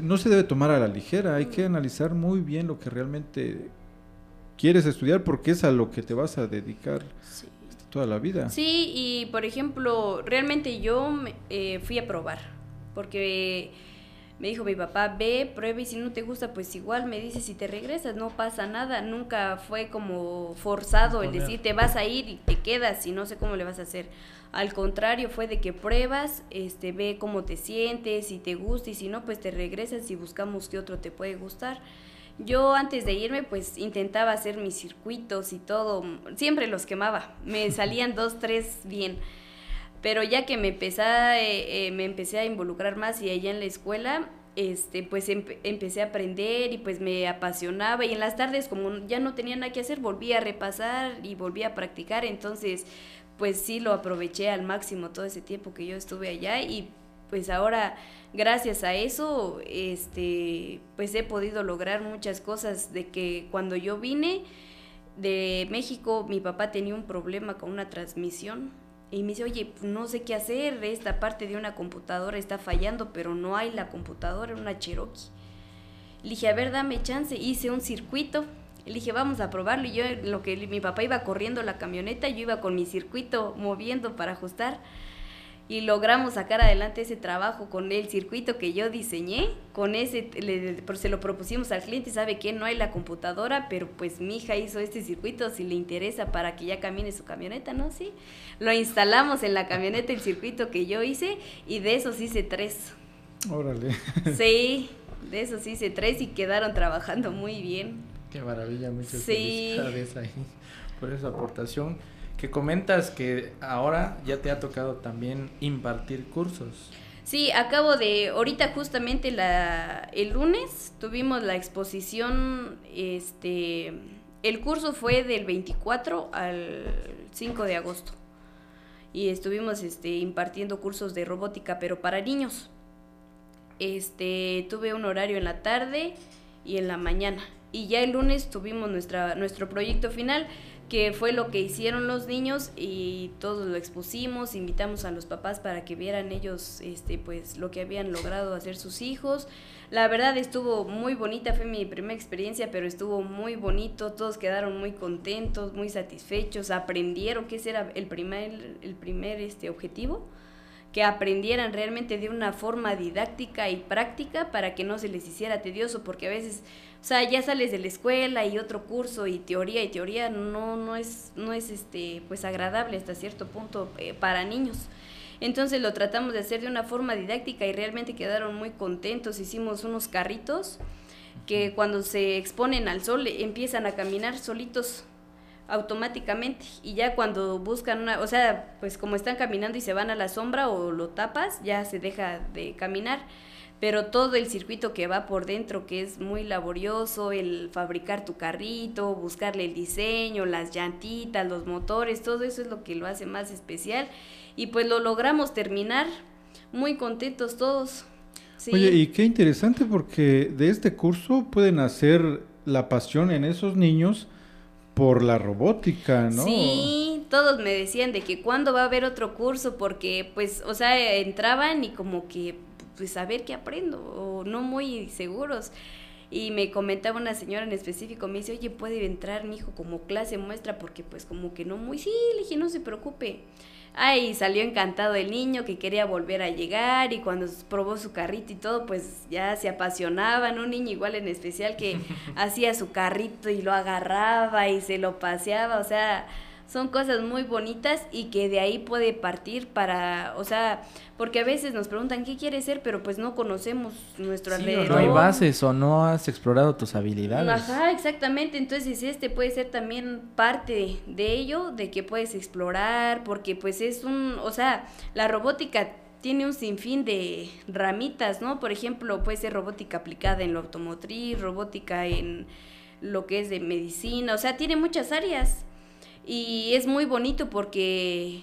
no se debe tomar a la ligera, hay que analizar muy bien lo que realmente quieres estudiar porque es a lo que te vas a dedicar toda la vida. Sí, y por ejemplo, realmente yo eh, fui a probar, porque me dijo mi papá, ve, prueba y si no te gusta, pues igual me dice si te regresas, no pasa nada, nunca fue como forzado el decir te vas a ir y te quedas y no sé cómo le vas a hacer. Al contrario, fue de que pruebas, este, ve cómo te sientes, si te gusta y si no, pues te regresas y buscamos qué otro te puede gustar. Yo antes de irme, pues intentaba hacer mis circuitos y todo, siempre los quemaba, me *laughs* salían dos, tres bien. Pero ya que me empecé, eh, eh, me empecé a involucrar más y allá en la escuela, este, pues empecé a aprender y pues me apasionaba y en las tardes como ya no tenía nada que hacer, volví a repasar y volví a practicar, entonces pues sí lo aproveché al máximo todo ese tiempo que yo estuve allá y pues ahora gracias a eso este pues he podido lograr muchas cosas de que cuando yo vine de México mi papá tenía un problema con una transmisión y me dice, oye, no sé qué hacer, esta parte de una computadora está fallando, pero no hay la computadora, una Cherokee. Le dije, a ver, dame chance, hice un circuito le dije, vamos a probarlo. Y yo, lo que mi papá iba corriendo la camioneta, yo iba con mi circuito moviendo para ajustar. Y logramos sacar adelante ese trabajo con el circuito que yo diseñé. Con ese, le, se lo propusimos al cliente, sabe que no hay la computadora, pero pues mi hija hizo este circuito, si le interesa para que ya camine su camioneta, ¿no? Sí. Lo instalamos en la camioneta, el circuito que yo hice, y de esos hice tres. Órale. Sí, de esos hice tres y quedaron trabajando muy bien. Qué maravilla, muchas felicidades ahí por esa aportación. Que comentas que ahora ya te ha tocado también impartir cursos. Sí, acabo de, ahorita justamente la, el lunes tuvimos la exposición, este, el curso fue del 24 al 5 de agosto y estuvimos este, impartiendo cursos de robótica, pero para niños. Este, tuve un horario en la tarde y en la mañana y ya el lunes tuvimos nuestra, nuestro proyecto final, que fue lo que hicieron los niños y todos lo expusimos, invitamos a los papás para que vieran ellos este, pues, lo que habían logrado hacer sus hijos. La verdad estuvo muy bonita, fue mi primera experiencia, pero estuvo muy bonito, todos quedaron muy contentos, muy satisfechos, aprendieron que era el primer, el primer este, objetivo que aprendieran realmente de una forma didáctica y práctica para que no se les hiciera tedioso, porque a veces, o sea, ya sales de la escuela y otro curso y teoría y teoría no, no es, no es este, pues agradable hasta cierto punto eh, para niños. Entonces lo tratamos de hacer de una forma didáctica y realmente quedaron muy contentos. Hicimos unos carritos que cuando se exponen al sol empiezan a caminar solitos automáticamente y ya cuando buscan una, o sea, pues como están caminando y se van a la sombra o lo tapas, ya se deja de caminar, pero todo el circuito que va por dentro, que es muy laborioso, el fabricar tu carrito, buscarle el diseño, las llantitas, los motores, todo eso es lo que lo hace más especial y pues lo logramos terminar muy contentos todos. Oye, y qué interesante porque de este curso pueden hacer la pasión en esos niños por la robótica, ¿no? Sí, todos me decían de que cuándo va a haber otro curso porque pues, o sea, entraban y como que pues a ver qué aprendo o no muy seguros. Y me comentaba una señora en específico, me dice, oye, puede entrar mi hijo como clase muestra porque pues como que no muy, sí, le dije, no se preocupe. Ay, salió encantado el niño que quería volver a llegar y cuando probó su carrito y todo, pues ya se apasionaban. Un niño igual en especial que *laughs* hacía su carrito y lo agarraba y se lo paseaba, o sea, son cosas muy bonitas y que de ahí puede partir para, o sea, porque a veces nos preguntan qué quieres ser, pero pues no conocemos nuestro Sí, alrededor. no hay bases o no has explorado tus habilidades. Ajá, exactamente. Entonces este puede ser también parte de ello, de que puedes explorar, porque pues es un, o sea, la robótica tiene un sinfín de ramitas, ¿no? Por ejemplo, puede ser robótica aplicada en lo automotriz, robótica en lo que es de medicina, o sea, tiene muchas áreas. Y es muy bonito porque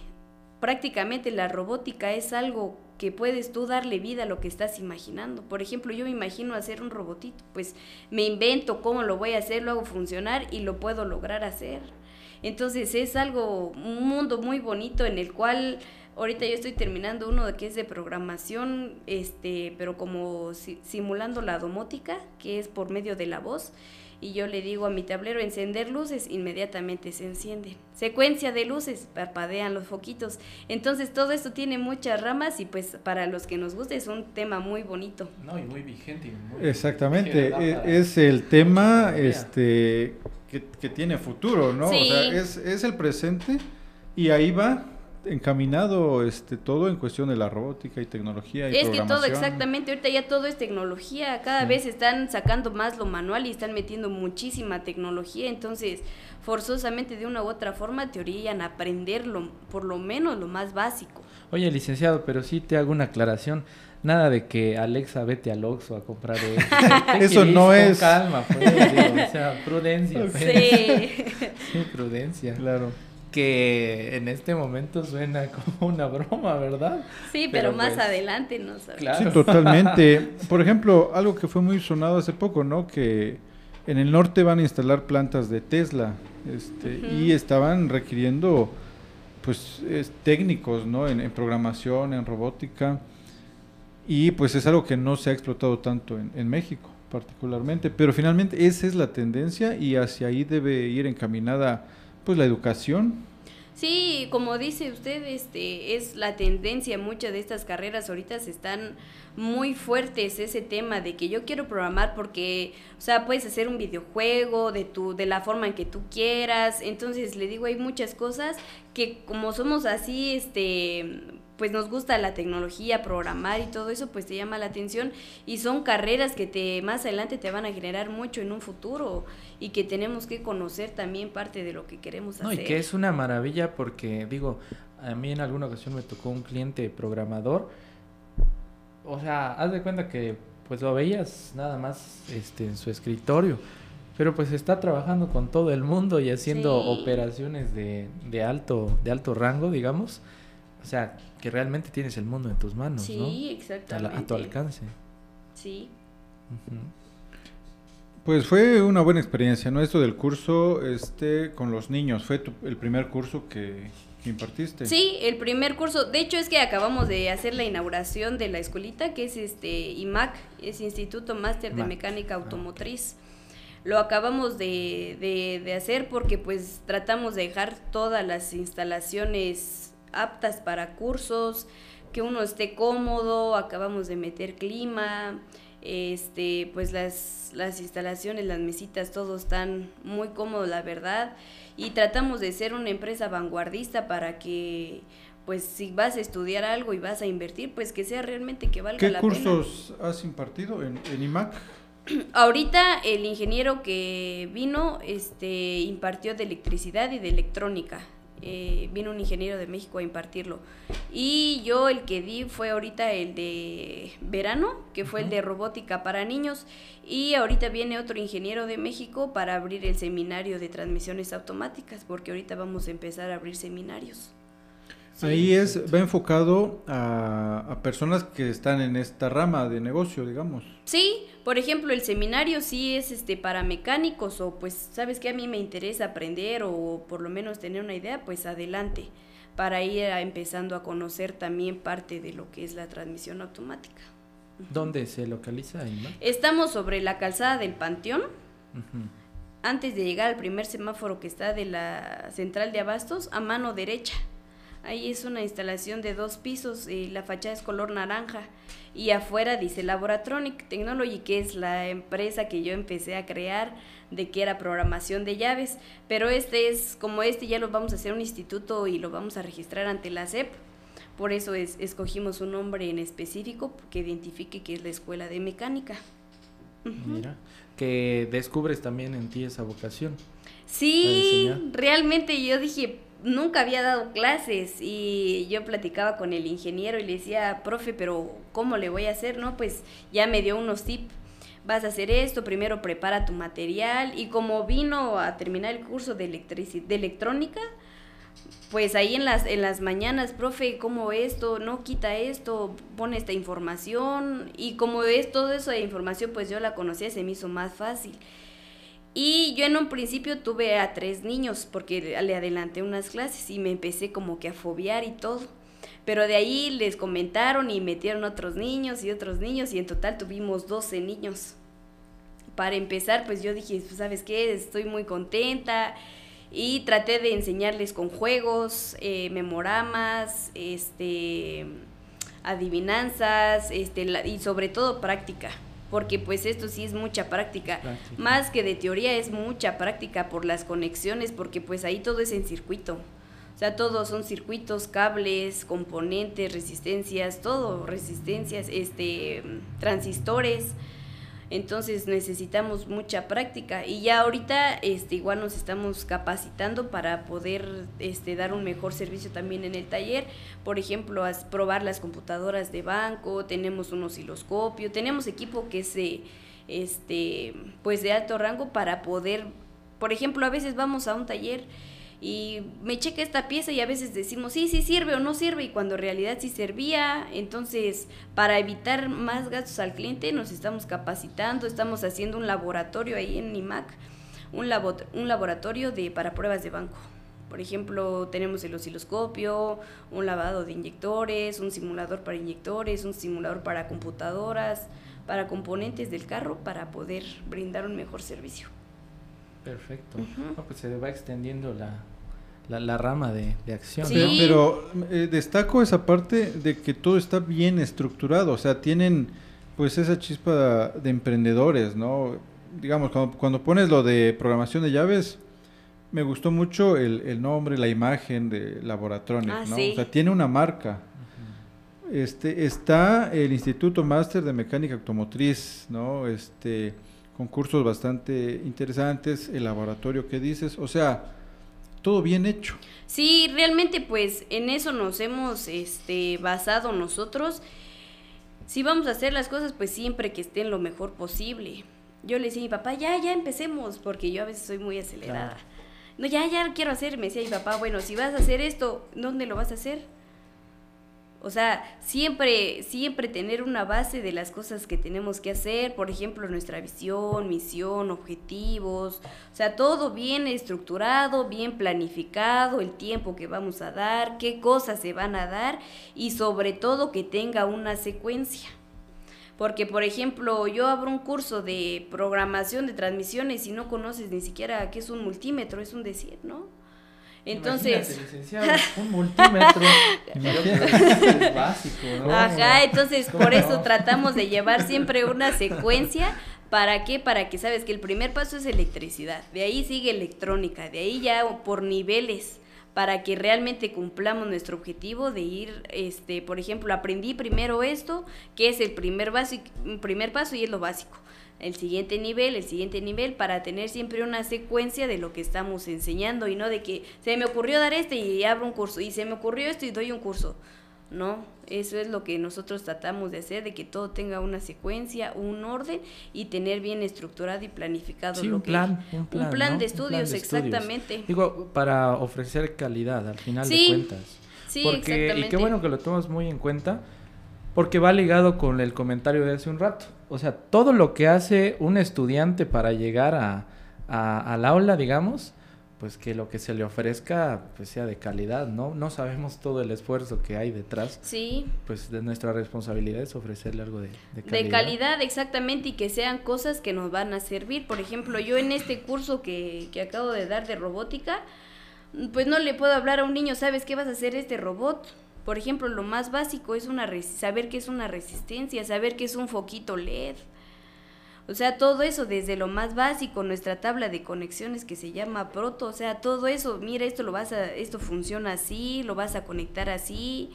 prácticamente la robótica es algo que puedes tú darle vida a lo que estás imaginando. Por ejemplo, yo me imagino hacer un robotito, pues me invento cómo lo voy a hacer, lo hago funcionar y lo puedo lograr hacer. Entonces es algo, un mundo muy bonito en el cual ahorita yo estoy terminando uno de que es de programación, este, pero como si- simulando la domótica, que es por medio de la voz. Y yo le digo a mi tablero encender luces, inmediatamente se encienden. Secuencia de luces, parpadean los foquitos. Entonces todo esto tiene muchas ramas y pues para los que nos gusta es un tema muy bonito. No, y muy vigente. y muy- Exactamente, e- es el tema este que, que tiene futuro, ¿no? Sí. O sea, es, es el presente y ahí va encaminado este todo en cuestión de la robótica y tecnología y Es que todo exactamente, ahorita ya todo es tecnología, cada Sí. vez están sacando más lo manual y están metiendo muchísima tecnología, entonces forzosamente de una u otra forma te orillan a aprenderlo, por lo menos lo más básico. Oye, licenciado, pero sí te hago una aclaración. Nada de que Alexa vete al Oxxo a comprar *laughs* eso. No es. Con calma, pues. digo, o sea, *laughs* prudencia. pues. Sí. *laughs* Sí, prudencia. Claro. Que en este momento suena *laughs* como una broma, ¿verdad? Sí, pero, Pero, más pues, adelante no sabes. Claro. Sí, totalmente. Por ejemplo, algo que fue muy sonado hace poco, ¿no? Que en el norte van a instalar plantas de Tesla, este, y estaban requiriendo, pues, es- técnicos, ¿no? En, en programación, en robótica, y pues es algo que no se ha explotado tanto en, en México, particularmente. Pero finalmente esa es la tendencia y hacia ahí debe ir encaminada, pues, la educación. Sí, como dice usted, este es la tendencia, muchas de estas carreras ahorita se están muy fuertes ese tema de que yo quiero programar porque, o sea, puedes hacer un videojuego de tu de la forma en que tú quieras. Entonces, le digo, hay muchas cosas que como somos así este pues nos gusta la tecnología, programar y todo eso, pues te llama la atención y son carreras que te más adelante te van a generar mucho en un futuro y que tenemos que conocer también parte de lo que queremos No, y hacer. que es una maravilla porque, digo, a mí en alguna ocasión me tocó un cliente programador. O sea, haz de cuenta que pues lo veías nada más este, en su escritorio. Pero pues está trabajando con todo el mundo y haciendo Sí. operaciones de, de alto, de alto rango, digamos. O sea, que realmente tienes el mundo en tus manos, Sí, ¿no? A, la- exactamente. a tu alcance. Sí. Pues fue una buena experiencia, ¿no? Esto del curso este con los niños, fue tu- el primer curso que, que impartiste. Sí, el primer curso, de hecho es que acabamos de hacer la inauguración de la escuelita, que es este IMAC, es Instituto Máster de Mecánica ah. Automotriz. Lo acabamos de, de- de hacer porque pues tratamos de dejar todas las instalaciones aptas para cursos, que uno esté cómodo, acabamos de meter clima, este, pues las, las instalaciones, las mesitas, todo están muy cómodos, la verdad. Y tratamos de ser una empresa vanguardista para que, pues, si vas a estudiar algo y vas a invertir, pues que sea realmente que valga ¿Qué la pena. cursos has impartido en, en IMAC? *clears throat* Ahorita el ingeniero que vino, este, impartió de electricidad y de electrónica. Eh, vino un ingeniero de México a impartirlo. Y yo el que di fue ahorita el de verano, que fue el de robótica para niños. Y ahorita viene otro ingeniero de México para abrir el seminario de transmisiones automáticas, porque ahorita vamos a empezar a abrir seminarios. Sí. Ahí es, va enfocado a, a personas que están en esta rama de negocio, digamos. Sí, por ejemplo, el seminario sí es este para mecánicos o pues sabes que a mí me interesa aprender o por lo menos tener una idea, pues adelante para ir a- empezando a conocer también parte de lo que es la transmisión automática. ¿Dónde se localiza? Estamos sobre la calzada del Panteón, antes de llegar al primer semáforo que está de la central de abastos, a mano derecha. Ahí es una instalación de dos pisos, y la fachada es color naranja y afuera dice Laboratronic Technology, que es la empresa que yo empecé a crear de que era programación de llaves, pero este es como este ya lo vamos a hacer un instituto y lo vamos a registrar ante la SEP. Por eso es, escogimos un nombre en específico que identifique que es la escuela de mecánica. Mira, que descubres también en ti esa vocación. Sí, realmente yo dije, nunca había dado clases y yo platicaba con el ingeniero y le decía, profe, pero ¿cómo le voy a hacer? No, pues ya me dio unos tips. Vas a hacer esto, primero prepara tu material y como vino a terminar el curso de, de electrónica, pues ahí en las, en las mañanas, profe, ¿cómo esto? No quita esto, pone esta información y como es todo eso de información, pues yo la conocía, se me hizo más fácil. Y yo en un principio tuve a tres niños porque le adelanté unas clases y me empecé como que a fobiar y todo. Pero de ahí les comentaron y metieron otros niños y otros niños y en total tuvimos 12 niños. Para empezar, pues yo dije, pues, ¿sabes qué? Estoy muy contenta y traté de enseñarles con juegos, eh, memoramas, este, adivinanzas este, y sobre todo práctica porque pues esto sí es mucha práctica. Más que de teoría es mucha práctica por las conexiones, porque pues ahí todo es en circuito. O sea, todos son circuitos, cables, componentes, resistencias, todo, resistencias, este, transistores. Entonces necesitamos mucha práctica y ya ahorita este igual nos estamos capacitando para poder este dar un mejor servicio también en el taller. Por ejemplo, probar las computadoras de banco, tenemos un osciloscopio, tenemos equipo que es este pues de alto rango para poder, por ejemplo, a veces vamos a un taller y me checa esta pieza y a veces decimos, sí, sí sirve o no sirve y cuando en realidad sí servía. Entonces, para evitar más gastos al cliente, nos estamos capacitando, estamos haciendo un laboratorio ahí en IMAC, un, un laboratorio de, para pruebas de banco. Por ejemplo, tenemos el osciloscopio, un lavado de inyectores, un simulador para inyectores, un simulador para computadoras, para componentes del carro, para poder brindar un mejor servicio. Perfecto. pues se va extendiendo la, la, rama de, acción. Pero, eh, destaco esa parte de que todo está bien estructurado, o sea, tienen pues esa chispa de emprendedores, ¿no? Digamos, cuando, pones lo de programación de llaves, me gustó mucho el, nombre, la imagen de Laboratronic, ah, ¿no? O sea, tiene una marca. Este, está el Instituto Máster de Mecánica Automotriz, ¿no? Este, concursos bastante interesantes, el laboratorio que dices, o sea, todo bien hecho. Sí, realmente pues en eso nos hemos este, basado nosotros. Si vamos a hacer las cosas, pues siempre que estén lo mejor posible. Yo le decía a mi papá, ya, ya empecemos, porque yo a veces soy muy acelerada. No, ya, ya quiero hacer. Me decía mi papá, bueno, si vas a hacer esto, ¿dónde lo vas a hacer? O sea, siempre, siempre tener una base de las cosas que tenemos que hacer, por ejemplo, nuestra visión, misión, objetivos, o sea, todo bien estructurado, bien planificado, el tiempo que vamos a dar, qué cosas se van a dar y sobre todo que tenga una secuencia. Porque, por ejemplo, yo abro un curso de programación de transmisiones y no conoces ni siquiera qué es un multímetro, es un decir, ¿no? Entonces, un multímetro. *laughs* es básico, ¿no? Ajá, entonces por eso tratamos de llevar siempre una secuencia. ¿Para qué? Para que sabes que el primer paso es electricidad, de ahí sigue electrónica, de ahí ya por niveles para que realmente cumplamos nuestro objetivo de ir, este, por ejemplo, aprendí primero esto, que es el primer, básico, primer paso y es lo básico el siguiente nivel, el siguiente nivel, para tener siempre una secuencia de lo que estamos enseñando y no de que se me ocurrió dar este y abro un curso y se me ocurrió esto y doy un curso. No, eso es lo que nosotros tratamos de hacer, de que todo tenga una secuencia, un orden y tener bien estructurado y planificado lo un plan, un plan, un plan de estudios, exactamente. Digo, para ofrecer calidad al final de cuentas. Sí, Porque, Y qué bueno que lo tomas muy en cuenta, porque va ligado con el comentario de hace un rato o sea, todo lo que hace un estudiante para llegar a, al aula, digamos, pues que lo que se le ofrezca pues sea de calidad, ¿no? No sabemos todo el esfuerzo que hay detrás. Sí. Pues de nuestra responsabilidad es ofrecerle algo de, de calidad. De calidad, exactamente, y que sean cosas que nos van a servir. Por ejemplo, yo en este curso que, que acabo de dar de robótica, pues no le puedo hablar a un niño, ¿sabes qué vas a hacer este robot? Por ejemplo, lo más básico es una saber qué es una resistencia, saber qué es un foquito LED. O sea, todo eso desde lo más básico, nuestra tabla de conexiones que se llama Proto, o sea, todo eso, mira, esto lo vas a esto funciona así, lo vas a conectar así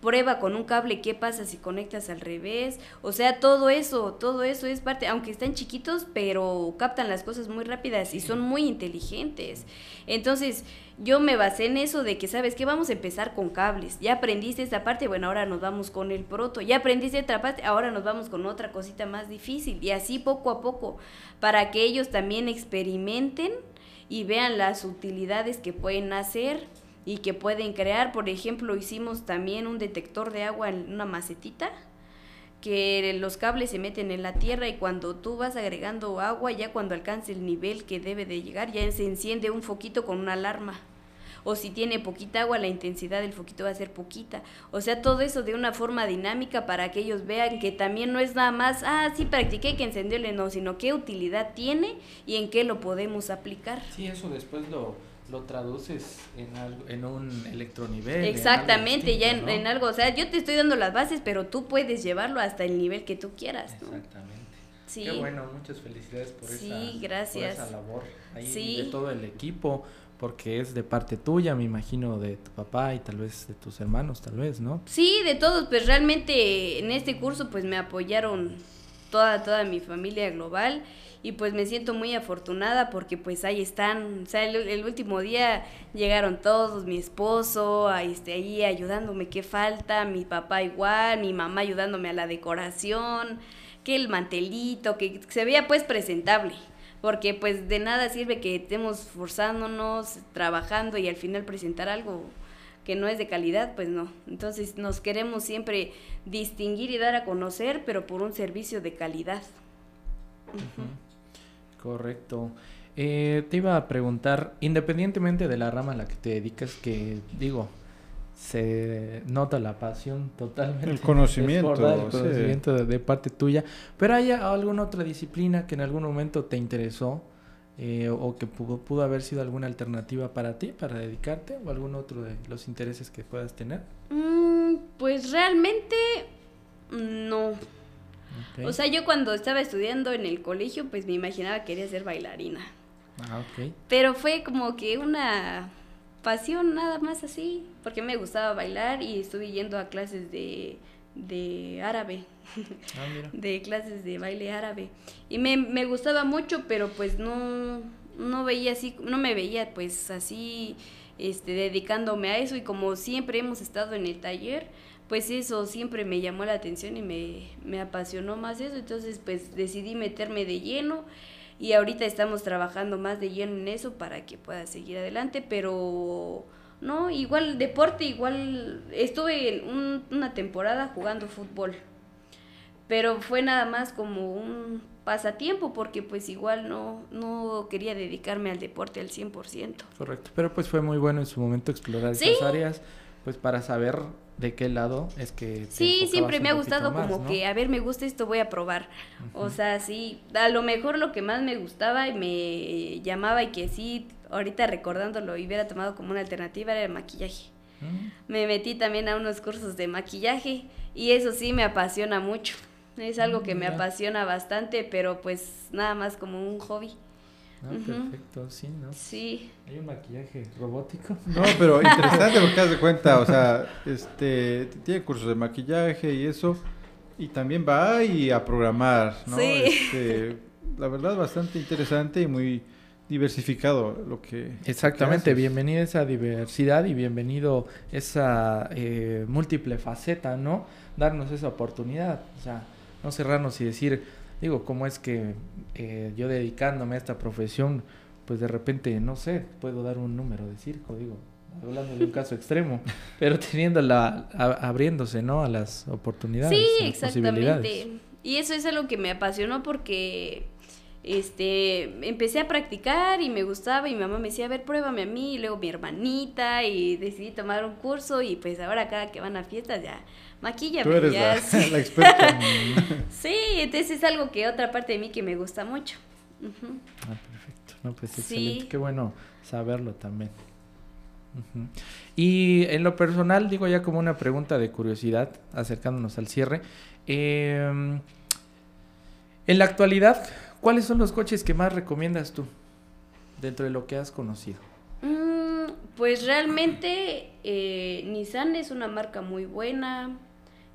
prueba con un cable qué pasa si conectas al revés, o sea, todo eso, todo eso es parte, aunque están chiquitos, pero captan las cosas muy rápidas y son muy inteligentes. Entonces, yo me basé en eso de que, ¿sabes qué? Vamos a empezar con cables. Ya aprendiste esta parte, bueno, ahora nos vamos con el proto. Ya aprendiste otra parte, ahora nos vamos con otra cosita más difícil. Y así poco a poco, para que ellos también experimenten y vean las utilidades que pueden hacer y que pueden crear. Por ejemplo, hicimos también un detector de agua en una macetita que los cables se meten en la tierra y cuando tú vas agregando agua, ya cuando alcance el nivel que debe de llegar, ya se enciende un foquito con una alarma. O si tiene poquita agua, la intensidad del foquito va a ser poquita. O sea, todo eso de una forma dinámica para que ellos vean que también no es nada más, ah, sí practiqué que encendióle, no, sino qué utilidad tiene y en qué lo podemos aplicar. Sí, eso después lo, lo traduces en, algo, en un electronivel. Exactamente, ya en, algo, o sea, yo te estoy dando las bases, pero tú puedes llevarlo hasta el nivel que tú quieras. Exactamente. Sí. Qué bueno, muchas felicidades por, sí, gracias. esa labor ahí de todo el equipo, porque es de parte tuya, me imagino, de tu papá y tal vez de tus hermanos, tal vez, ¿no? Sí, de todos, pues realmente en este curso pues me apoyaron toda, toda mi familia global y pues me siento muy afortunada porque pues ahí están, o sea, el, último día llegaron todos, mi esposo, ahí, este, ahí ayudándome qué falta, mi papá igual, mi mamá ayudándome a la decoración, que el mantelito, que se veía pues presentable, porque pues de nada sirve que estemos forzándonos, trabajando y al final presentar algo que no es de calidad, pues no. Entonces nos queremos siempre distinguir y dar a conocer, pero por un servicio de calidad. Correcto. Eh, te iba a preguntar, independientemente de la rama a la que te dedicas, que digo, se nota la pasión totalmente. El *laughs* conocimiento. el conocimiento de, parte tuya. Pero ¿hay alguna otra disciplina que en algún momento te interesó eh, o que pudo, haber sido alguna alternativa para ti, para dedicarte o algún otro de los intereses que puedas tener? Mm, pues realmente no. O sea, yo cuando estaba estudiando en el colegio, pues me imaginaba que quería ser bailarina. Ah, ok. Pero fue como que una pasión nada más así, porque me gustaba bailar y estuve yendo a clases de, de árabe. Ah, mira. *laughs* de clases de baile árabe. Y me, me gustaba mucho, pero pues no, no veía así, no me veía pues así, este, dedicándome a eso. Y como siempre hemos estado en el taller, pues eso siempre me llamó la atención y me, apasionó más eso, entonces pues decidí meterme de lleno y ahorita estamos trabajando más de lleno en eso para que pueda seguir adelante, pero no, igual deporte, igual estuve en una temporada jugando fútbol, pero fue nada más como un pasatiempo porque pues igual no, no quería dedicarme al deporte al 100%. Correcto, pero pues fue muy bueno en su momento explorar esas áreas pues para saber de qué lado es que... sí, siempre me ha gustado como que, a ver, me gusta esto, voy a probar. O sea, sí, a lo mejor lo que más me gustaba y me llamaba y que sí, ahorita recordándolo y hubiera tomado como una alternativa era el maquillaje. Mm. Me metí también a unos cursos de maquillaje y eso sí me apasiona mucho. Es algo que me apasiona bastante, pero pues nada más como un hobby. Ah, perfecto, sí, ¿no? Sí. Hay un maquillaje robótico. *laughs* No, pero interesante porque haz de cuenta, o sea, este, tiene cursos de maquillaje y eso, y también va y a programar, ¿no? Sí. Este, la verdad, bastante interesante y muy diversificado lo que... Exactamente, bienvenida esa diversidad y bienvenido esa eh, múltiple faceta, ¿no? Darnos esa oportunidad, o sea, no cerrarnos y decir digo, ¿cómo es que eh, yo dedicándome a esta profesión, pues de repente, no sé, puedo dar un número de circo, digo, hablando de un caso extremo, *laughs* pero teniendo la, abriéndose, ¿no? A las oportunidades. Sí, exactamente. Y eso es algo que me apasionó porque este, empecé a practicar y me gustaba y mi mamá me decía, a ver, pruébame a mí, y luego mi hermanita y decidí tomar un curso y pues ahora cada que van a fiestas ya maquilla Tú eres *laughs* la, experta. *laughs* sí, entonces es algo que otra parte de mí que me gusta mucho. Ah, perfecto. No, pues excelente. Qué bueno saberlo también. Y en lo personal, digo ya como una pregunta de curiosidad, acercándonos al cierre. eh, en la actualidad, ¿cuáles son los coches que más recomiendas tú dentro de lo que has conocido? Mm, pues realmente eh, Nissan es una marca muy buena,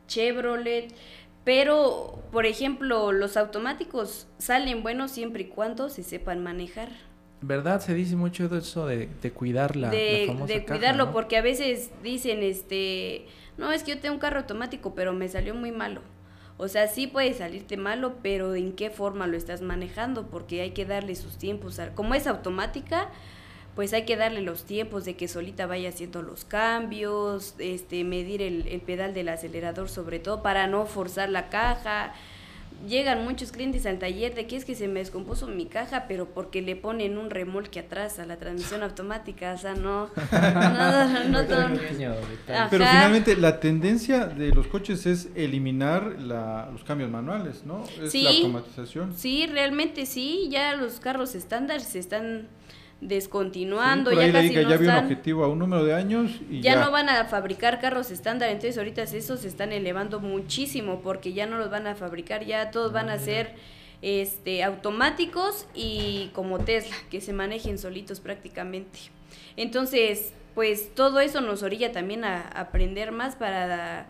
Chevrolet, pero por ejemplo los automáticos salen buenos siempre y cuando se sepan manejar. ¿Verdad? Se dice mucho de eso de, de cuidar la, de, la famosa de caja, cuidarlo, ¿no? porque a veces dicen, este, no, es que yo tengo un carro automático, pero me salió muy malo. O sea, sí puede salirte malo, pero ¿en qué forma lo estás manejando? Porque hay que darle sus tiempos. Como es automática, pues hay que darle los tiempos de que solita vaya haciendo los cambios, este, medir el, el pedal del acelerador sobre todo para no forzar la caja. Llegan muchos clientes al taller de que es que se me descompuso mi caja, pero porque le ponen un remolque atrás a la transmisión automática, o sea, no, no, no. *laughs* Ajá. Pero finalmente la tendencia de los coches es eliminar la- los cambios manuales, ¿no? Es Sí. la automatización. Sí, realmente sí, ya los carros estándar se están descontinuando, Sí, ya casi que no ya un están- objetivo a un número de años y ya, ya, no van a fabricar carros estándar, entonces ahorita esos se están elevando muchísimo porque ya no los van a fabricar, ya todos van a ser este automáticos y como Tesla, que se manejen solitos prácticamente. Entonces, pues todo eso nos orilla también a aprender más para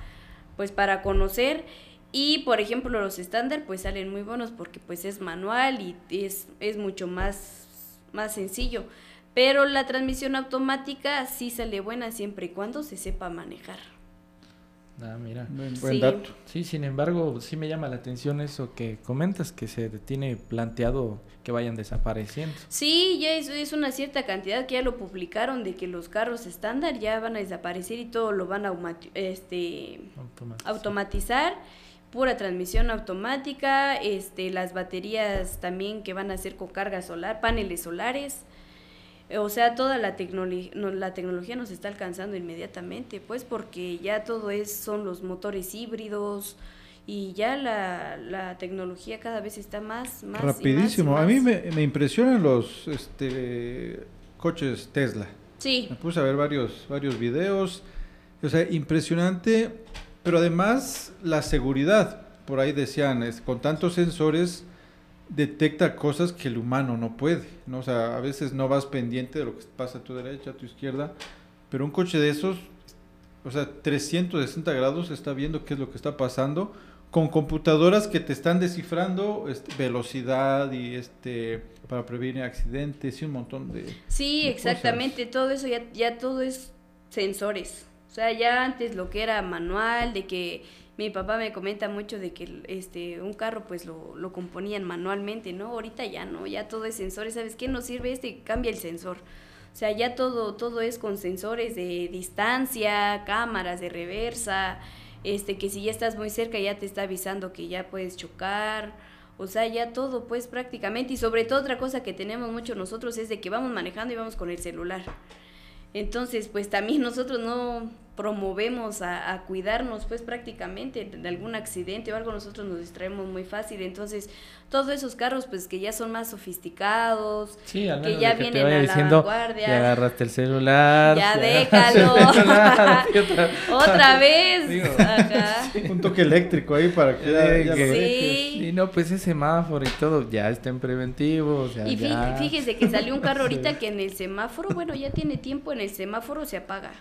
pues para conocer. Y por ejemplo los estándar pues salen muy buenos porque pues es manual y es, es mucho más más sencillo. Pero la transmisión automática sí sale buena siempre y cuando se sepa manejar. Ah, mira. Buen, buen Sí. dato. Sí, sin embargo, sí me llama la atención eso que comentas, que se tiene planteado que vayan desapareciendo. Sí, ya es, es una cierta cantidad que ya lo publicaron de que los carros estándar ya van a desaparecer y todo lo van a este, automatizar, pura transmisión automática, este, las baterías también que van a ser con carga solar, paneles solares. Eh, O sea, toda la, tecnoli- no, la tecnología nos está alcanzando inmediatamente, pues porque ya todo es, son los motores híbridos y ya la, la tecnología cada vez está más, más y más y Rapidísimo. A mí me, me impresionan los este, coches Tesla. Sí, Me puse a ver varios, varios videos. O sea, impresionante. Pero además la seguridad. Por ahí decían, es, con tantos sensores detecta cosas que el humano no puede. ¿no? O sea, a veces no vas pendiente de lo que pasa a tu derecha, a tu izquierda. Pero un coche de esos, o sea, 360 grados está viendo qué es lo que está pasando con computadoras que te están descifrando este, velocidad y este para prevenir accidentes y un montón de Sí, de exactamente, todo eso ya, ya todo es sensores. Sea, ya antes lo que era manual, de que mi papá me comenta mucho de que este un carro pues lo, lo componían manualmente, ¿no? Ahorita ya no, ya todo es sensores, ¿sabes qué? Nos sirve este, cambia el sensor. O sea, ya todo, todo es con sensores de distancia, cámaras de reversa, este, que si ya estás muy cerca ya te está avisando que ya puedes chocar. O sea, ya todo, pues prácticamente. Y sobre todo otra cosa que tenemos mucho nosotros es de que vamos manejando y vamos con el celular. Entonces, pues también *laughs* nosotros no promovemos a, a cuidarnos, pues prácticamente de algún accidente o algo, nosotros nos distraemos muy fácil. Entonces, todos esos carros, pues que ya son más sofisticados, Sí, al que ya que vienen a la diciendo, vanguardia. ya agarraste el celular. Ya *laughs* déjalo. *laughs* *laughs* Otra- vez. Digo, Ajá. un toque eléctrico ahí para que ya, ya lo Sí. Y no, pues ese semáforo y todo ya está en preventivo, o sea, Y fíjese que salió un carro ahorita que en el semáforo, bueno, ya tiene tiempo, en el semáforo se apaga.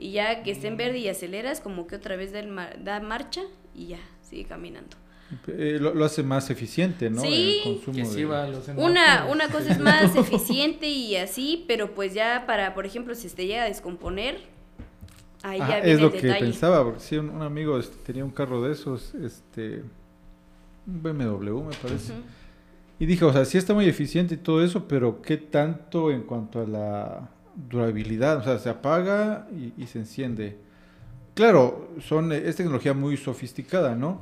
Y ya que esté en verde y aceleras, como que otra vez da, marcha y ya, sigue caminando. Eh, lo, lo hace más eficiente, ¿no? Sí. El consumo Que sí de- va a los Una, una cosa es más *laughs* eficiente y así, pero pues ya para, por ejemplo, si se llega a descomponer, ahí Ajá, ya viene es lo el que detalle. pensaba, porque sí, un, un amigo este, tenía un carro de esos, este, un BMW me parece. Y dije, o sea, sí está muy eficiente y todo eso, pero ¿qué tanto en cuanto a la durabilidad? O sea, se apaga y, y se enciende. Claro, son, es tecnología muy sofisticada, ¿no?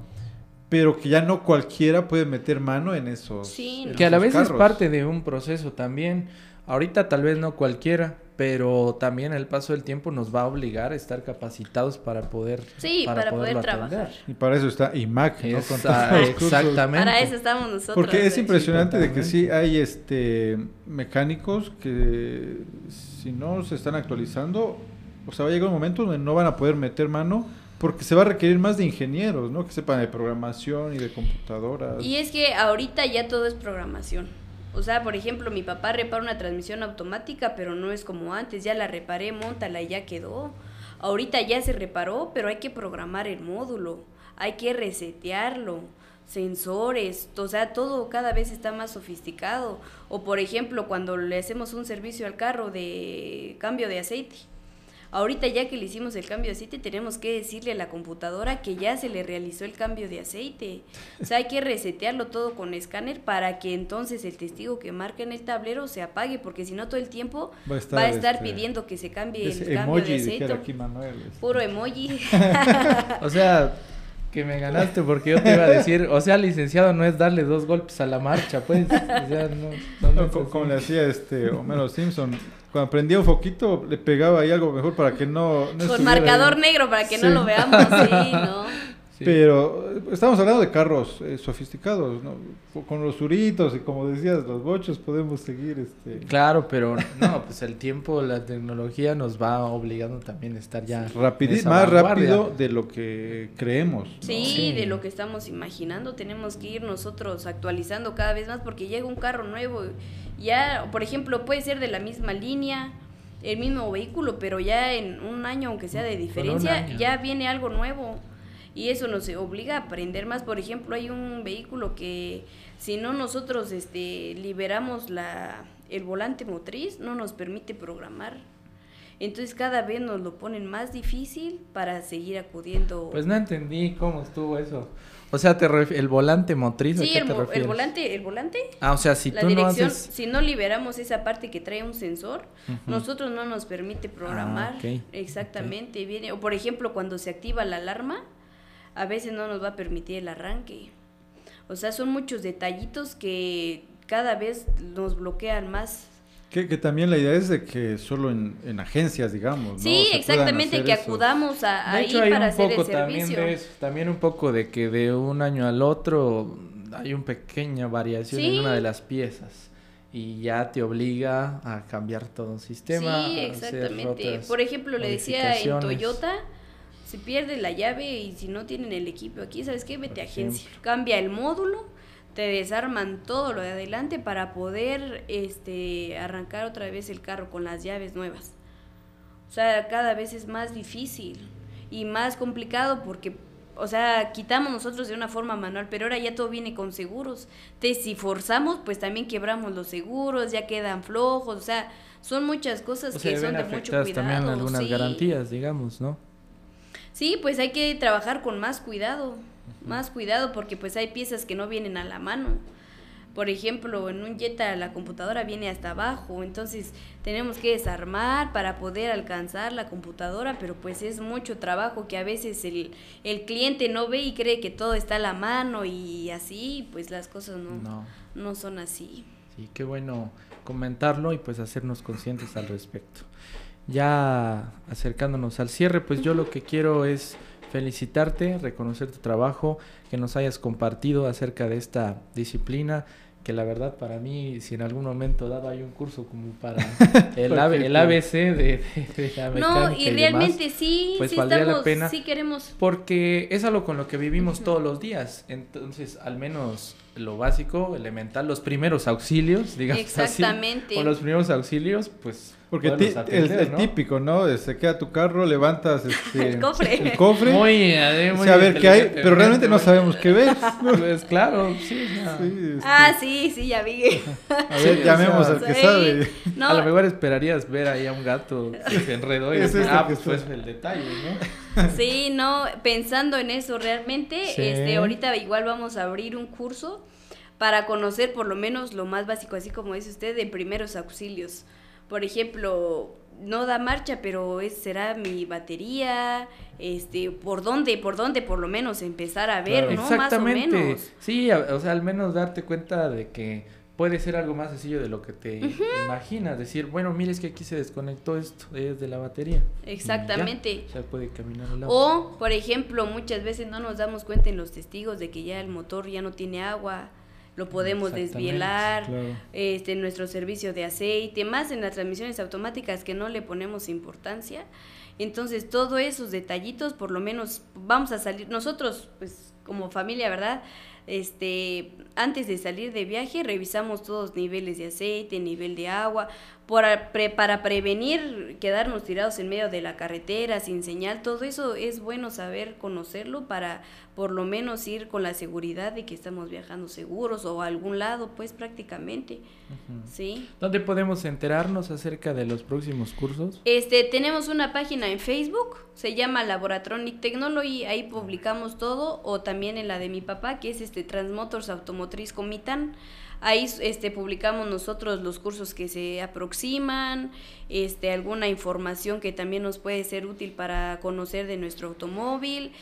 Pero que ya no cualquiera puede meter mano en esos. Sí. Que a la vez es parte de un proceso también. Ahorita tal vez no cualquiera, pero también el paso del tiempo nos va a obligar a estar capacitados para poder Sí, para, poder poderlo trabajar. atender. Y para eso está IMAC, ¿no? Con exactamente. Para eso estamos nosotros. Porque es impresionante de que sí hay este mecánicos que si no se están actualizando, o sea, va a llegar un momento donde no van a poder meter mano porque se va a requerir más de ingenieros, ¿no? Que sepan de programación y de computadoras. Y es que ahorita ya todo es programación. O sea, por ejemplo, mi papá repara una transmisión automática, pero no es como antes. Ya la reparé, montala y ya quedó. Ahorita ya se reparó, pero hay que programar el módulo. Hay que resetearlo. Sensores, o sea, todo cada vez está más sofisticado. O por ejemplo, cuando le hacemos un servicio al carro de cambio de aceite. Ahorita ya que le hicimos el cambio de aceite, tenemos que decirle a la computadora que ya se le realizó el cambio de aceite. O sea, hay que resetearlo todo con escáner para que entonces el testigo que marca en el tablero se apague, porque si no todo el tiempo Va a estar, va a estar este, pidiendo que se cambie el cambio de aceite. dijera aquí Manuel. este. Puro emoji. *laughs* O sea, que me ganaste porque yo te iba a decir, o sea, licenciado no es darle dos golpes a la marcha, pues. O sea, no, no, no No, es co- así. como le hacía este Homero Simpson, cuando prendía un foquito le pegaba ahí algo mejor para que no, no con marcador ahí. negro para que no lo veamos, sí, ¿no? *laughs* Sí. Pero eh, estamos hablando de carros eh, sofisticados, ¿no? Co- Con los suritos y como decías, los bochos podemos seguir este Claro, pero *laughs* no, pues el tiempo, la tecnología nos va obligando también a estar ya. esa más vanguardia. rápido de lo que creemos. ¿no? Sí, Sí. de lo que estamos imaginando, tenemos que ir nosotros actualizando cada vez más porque llega un carro nuevo. Ya, por ejemplo, puede ser de la misma línea, el mismo vehículo, pero ya en un año, aunque sea de diferencia, ya viene algo nuevo. Y eso nos obliga a aprender más. Por ejemplo, hay un vehículo que si no nosotros este, liberamos la, el volante motriz, no nos permite programar. Entonces cada vez nos lo ponen más difícil para seguir acudiendo. Pues no entendí cómo estuvo eso. O sea, te ref- el volante motriz, ¿a Sí, qué el, te volante, el volante, Ah, o sea, si la tú no dirección, haces... si no liberamos esa parte que trae un sensor, nosotros no nos permite programar. Ah, Exactamente, viene. O por ejemplo, cuando se activa la alarma, a veces no nos va a permitir el arranque. O sea, son muchos detallitos que cada vez nos bloquean más. Que, que también la idea es de que solo en, en agencias, digamos. Sí, exactamente, que acudamos a, De ahí hecho, hay para un hacer poco el también servicio. de eso, también un poco de que de un año al otro hay una pequeña variación en una de las piezas y ya te obliga a cambiar todo un sistema. Sí, exactamente. Por ejemplo, le decía en. Toyota, se pierde la llave y si no tienen el equipo aquí, ¿sabes qué? Vete a agencia. Cambia el módulo, te desarman todo lo de adelante para poder este arrancar otra vez el carro con las llaves nuevas. O sea, cada vez es más difícil y más complicado porque o sea, quitamos nosotros de una forma manual, pero ahora ya todo viene con seguros. Entonces, si forzamos, pues también quebramos los seguros, ya quedan flojos, o sea, son muchas cosas O que son de mucho cuidado. también algunas sí. garantías, digamos, ¿no? Sí, pues hay que trabajar con más cuidado, más cuidado porque pues hay piezas que no vienen a la mano. Por ejemplo, en un Jetta la computadora viene hasta abajo, entonces tenemos que desarmar para poder alcanzar la computadora, pero pues es mucho trabajo que a veces el, el cliente no ve y cree que todo está a la mano y así, pues las cosas no, no. No. son así. Sí, qué bueno comentarlo y pues hacernos conscientes al respecto. Ya acercándonos al cierre, pues yo lo que quiero es felicitarte, reconocer tu trabajo, que nos hayas compartido acerca de esta disciplina, que la verdad para mí, si en algún momento daba yo un curso como para *laughs* el, AB el ABC de, de- de la mecánica No, y realmente sí, pues sí valdría la estamos, pena. sí queremos. porque es algo con lo que vivimos todos los días. Entonces, al menos lo básico, elemental, los primeros auxilios, digamos Exactamente. así. Con los primeros auxilios, pues. Porque atender, el, el ¿no? típico, ¿no? Se queda tu carro, levantas *laughs* este, El cofre. el cofre, Muy, eh, muy sí, a ver qué hay, pero realmente no sabemos qué ves. *laughs* ¿no? Pues claro, sí. este, Ah, sí, sí, ya vi. *laughs* a ver, sí, o llamemos sea, al que Sí. sabe. No, A lo mejor esperarías ver ahí a un gato que se enredó y Es decir, este ah, pues está". fue el detalle, ¿no? Sí, no, pensando en eso realmente, Sí. este, ahorita igual vamos a abrir un curso para conocer por lo menos lo más básico, así como dice usted, de primeros auxilios. Por ejemplo, no da marcha, pero es, será mi batería, este, por dónde, por dónde por lo menos empezar a ver, Claro. ¿no? Más o Exactamente. menos. Sí, o sea, al menos darte cuenta de que puede ser algo más sencillo de lo que te imaginas. Decir, bueno, mire, es que aquí se desconectó esto desde la batería. Exactamente. Ya, puede caminar el agua. O, por ejemplo, muchas veces no nos damos cuenta en los testigos de que ya el motor ya no tiene agua, lo podemos desvielar, este, nuestro servicio de aceite, más en las transmisiones automáticas que no le ponemos importancia. Entonces, todos esos detallitos, por lo menos, vamos a salir, nosotros, pues, como familia, ¿verdad? este, antes de salir de viaje revisamos todos niveles de aceite, nivel de agua, para, para prevenir quedarnos tirados en medio de la carretera sin señal, todo eso es bueno saber conocerlo para por lo menos ir con la seguridad de que estamos viajando seguros o a algún lado, pues prácticamente. ¿Sí? ¿Dónde podemos enterarnos acerca de los próximos cursos? Este, tenemos una página en Facebook, se llama Laboratronic Technology, ahí publicamos todo, o también en la de mi papá, que es este Transmotors Automotriz Comitán. Ahí este, publicamos nosotros los cursos que se aproximan, este, alguna información que también nos puede ser útil para conocer de nuestro automóvil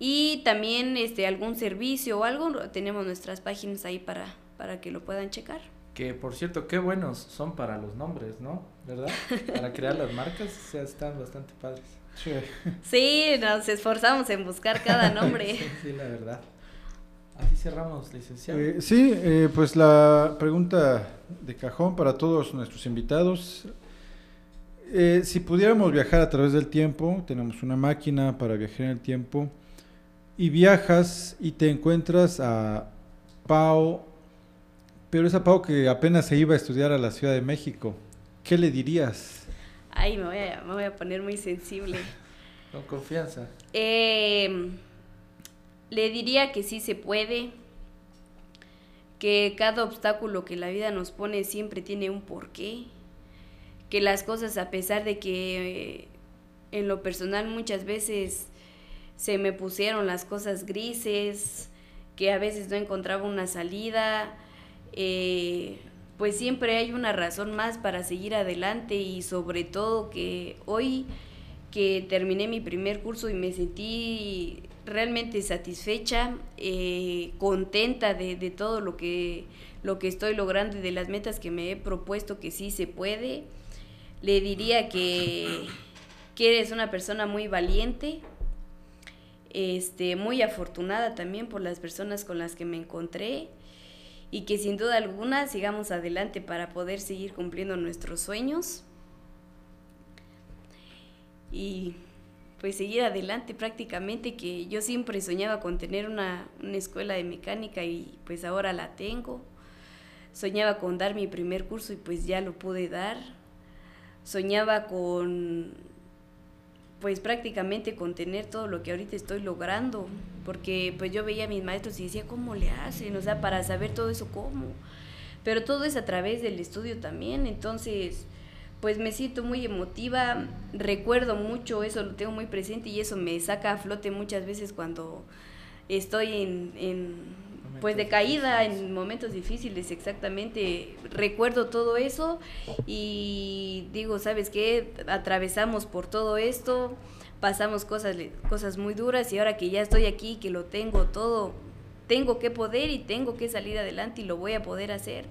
y también este, algún servicio o algo. Tenemos nuestras páginas ahí para, para que lo puedan checar. Que por cierto, qué buenos son para los nombres, ¿no? ¿Verdad? Para crear las marcas, o sea, están bastante padres. Sí. nos esforzamos en buscar cada nombre. *laughs* sí, la verdad. Así cerramos, licenciado. Eh, sí, eh, pues la pregunta de cajón para todos nuestros invitados. Eh, si pudiéramos viajar a través del tiempo, tenemos una máquina para viajar en el tiempo, y viajas y te encuentras a Pau, pero esa Pau que apenas se iba a estudiar a la Ciudad de México, ¿qué le dirías? Ay, me voy a, me voy a poner muy sensible. Con confianza. Eh le diría que sí se puede, que cada obstáculo que la vida nos pone siempre tiene un porqué, que las cosas a pesar de que eh, en lo personal muchas veces se me pusieron las cosas grises, que a veces no encontraba una salida, eh, pues siempre hay una razón más para seguir adelante y sobre todo que hoy que terminé mi primer curso y me sentí realmente satisfecha, eh, contenta de, todo lo que, lo que estoy logrando y de las metas que me he propuesto que sí se puede. Le diría que, que eres una persona muy valiente, este, muy afortunada también por las personas con las que me encontré y que sin duda alguna sigamos adelante para poder seguir cumpliendo nuestros sueños. Y pues seguir adelante prácticamente, que yo siempre soñaba con tener una, escuela de mecánica y pues ahora la tengo. Soñaba con dar mi primer curso y pues ya lo pude dar. Soñaba con, pues prácticamente con tener todo lo que ahorita estoy logrando, porque pues yo veía a mis maestros y decía, ¿cómo le hacen? O sea, para saber todo eso, ¿cómo? Pero todo es a través del estudio también, entonces pues me siento muy emotiva, recuerdo mucho, eso lo tengo muy presente y eso me saca a flote muchas veces cuando estoy en, en pues de caída, en momentos difíciles exactamente, recuerdo todo eso y digo, ¿sabes qué? Atravesamos por todo esto, pasamos cosas, cosas muy duras y ahora que ya estoy aquí, que lo tengo todo, tengo que poder y tengo que salir adelante y lo voy a poder hacer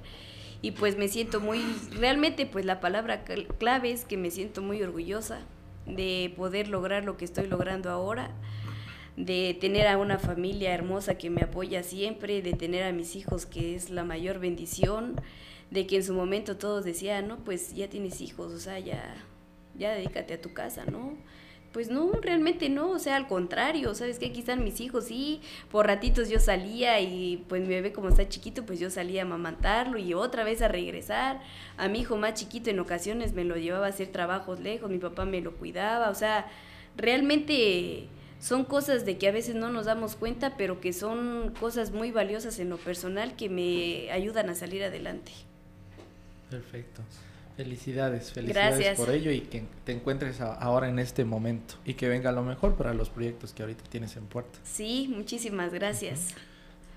y pues me siento muy, realmente pues la palabra clave es que me siento muy orgullosa de poder lograr lo que estoy logrando ahora, de tener a una familia hermosa que me apoya siempre, de tener a mis hijos que es la mayor bendición, de que en su momento todos decían, no, pues ya tienes hijos, o sea, ya, ya dedícate a tu casa, ¿no? Pues no, realmente no, o sea, al contrario, ¿sabes qué? Aquí están mis hijos, sí, por ratitos yo salía y pues mi bebé como está chiquito, pues yo salía a amamantarlo y otra vez a regresar. A mi hijo más chiquito en ocasiones me lo llevaba a hacer trabajos lejos, mi papá me lo cuidaba, o sea, realmente son cosas de que a veces no nos damos cuenta, pero que son cosas muy valiosas en lo personal que me ayudan a salir adelante. Perfecto. Felicidades, felicidades por ello y que te encuentres ahora en este momento y que venga lo mejor para los proyectos que ahorita tienes en puerta. Sí, muchísimas gracias.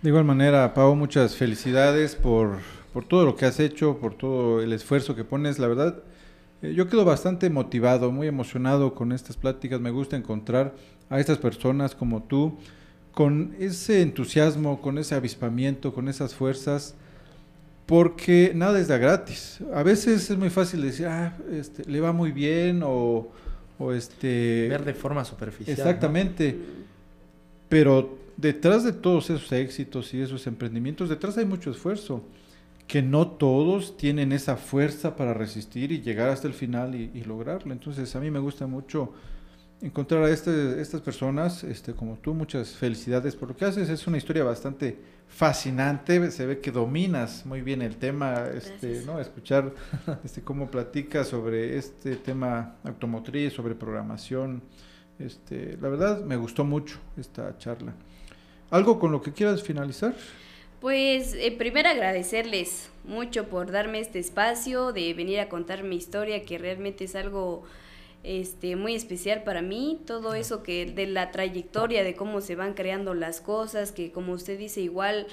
De igual manera, Pau, muchas felicidades por, por todo lo que has hecho, por todo el esfuerzo que pones. La verdad, eh, yo quedo bastante motivado, muy emocionado con estas pláticas. Me gusta encontrar a estas personas como tú con ese entusiasmo, con ese avispamiento, con esas fuerzas porque nada es de gratis. A veces es muy fácil decir, ah, este, le va muy bien o, o este... Ver de forma superficial. Exactamente. Pero detrás de todos esos éxitos y esos emprendimientos, detrás hay mucho esfuerzo, que no todos tienen esa fuerza para resistir y llegar hasta el final y, y lograrlo. Entonces a mí me gusta mucho encontrar a este, estas personas este, como tú. Muchas felicidades por lo que haces. Es una historia bastante fascinante. Se ve que dominas muy bien el tema. Este, ¿no? Escuchar *laughs* este, cómo platicas sobre este tema automotriz, sobre programación. Este, la verdad me gustó mucho esta charla. ¿Algo con lo que quieras finalizar? Pues eh, primero agradecerles mucho por darme este espacio, de venir a contar mi historia, que realmente es algo este, muy especial para mí, todo eso que de la trayectoria, de cómo se van creando las cosas, que como usted dice igual,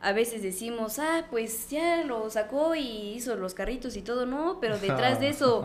a veces decimos, ah, pues ya lo sacó y hizo los carritos y todo, no, pero detrás de eso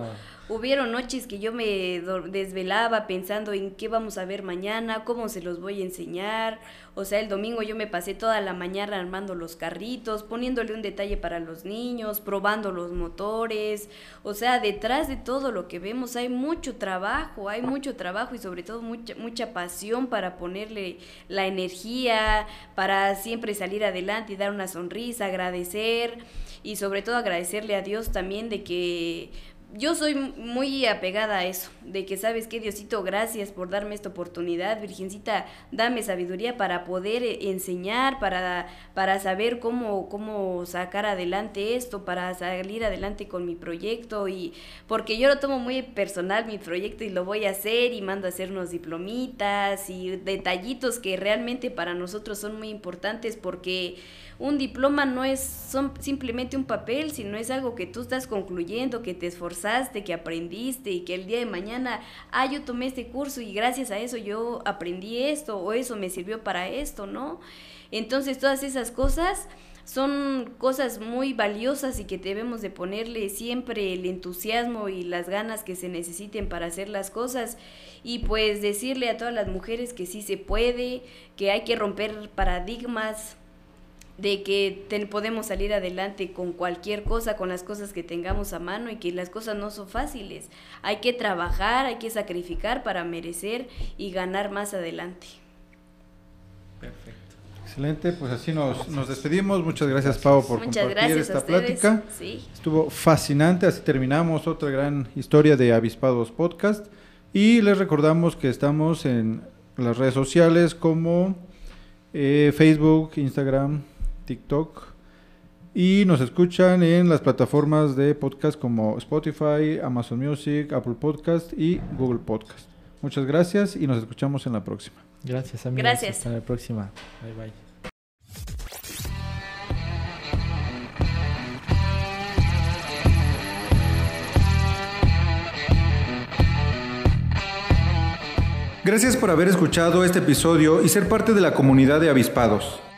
hubieron noches que yo me desvelaba pensando en qué vamos a ver mañana, cómo se los voy a enseñar, o sea, el domingo yo me pasé toda la mañana armando los carritos, poniéndole un detalle para los niños, probando los motores. O sea, detrás de todo lo que vemos hay mucho trabajo, hay mucho trabajo y sobre todo mucha, mucha pasión para ponerle la energía, para siempre salir adelante y dar una sonrisa, agradecer y sobre todo agradecerle a Dios también de que yo soy muy apegada a eso, de que sabes que Diosito, gracias por darme esta oportunidad, Virgencita, dame sabiduría para poder eh, enseñar, para, para saber cómo, cómo sacar adelante esto, para salir adelante con mi proyecto. Y porque yo lo tomo muy personal mi proyecto y lo voy a hacer y mando a hacer unos diplomitas y detallitos que realmente para nosotros son muy importantes porque un diploma no es son simplemente un papel, sino es algo que tú estás concluyendo, que te esforzaste, que aprendiste y que el día de mañana, ah, yo tomé este curso y gracias a eso yo aprendí esto o eso me sirvió para esto, ¿no? Entonces todas esas cosas son cosas muy valiosas y que debemos de ponerle siempre el entusiasmo y las ganas que se necesiten para hacer las cosas y pues decirle a todas las mujeres que sí se puede, que hay que romper paradigmas, de que podemos salir adelante con cualquier cosa, con las cosas que tengamos a mano y que las cosas no son fáciles. Hay que trabajar, hay que sacrificar para merecer y ganar más adelante. Perfecto. Excelente, pues así nos, nos despedimos. Muchas gracias, Pau, por compartir esta plática. Estuvo fascinante, así terminamos otra gran historia de Avispados Podcast. Y les recordamos que estamos en las redes sociales como eh, Facebook, Instagram, TikTok. Y nos escuchan en las plataformas de podcast como Spotify, Amazon Music, Apple Podcast y Google Podcast. Muchas gracias y nos escuchamos en la próxima. Gracias, amigos. Gracias. Hasta la próxima. Bye, bye. Gracias por haber escuchado este episodio y ser parte de la comunidad de avispados.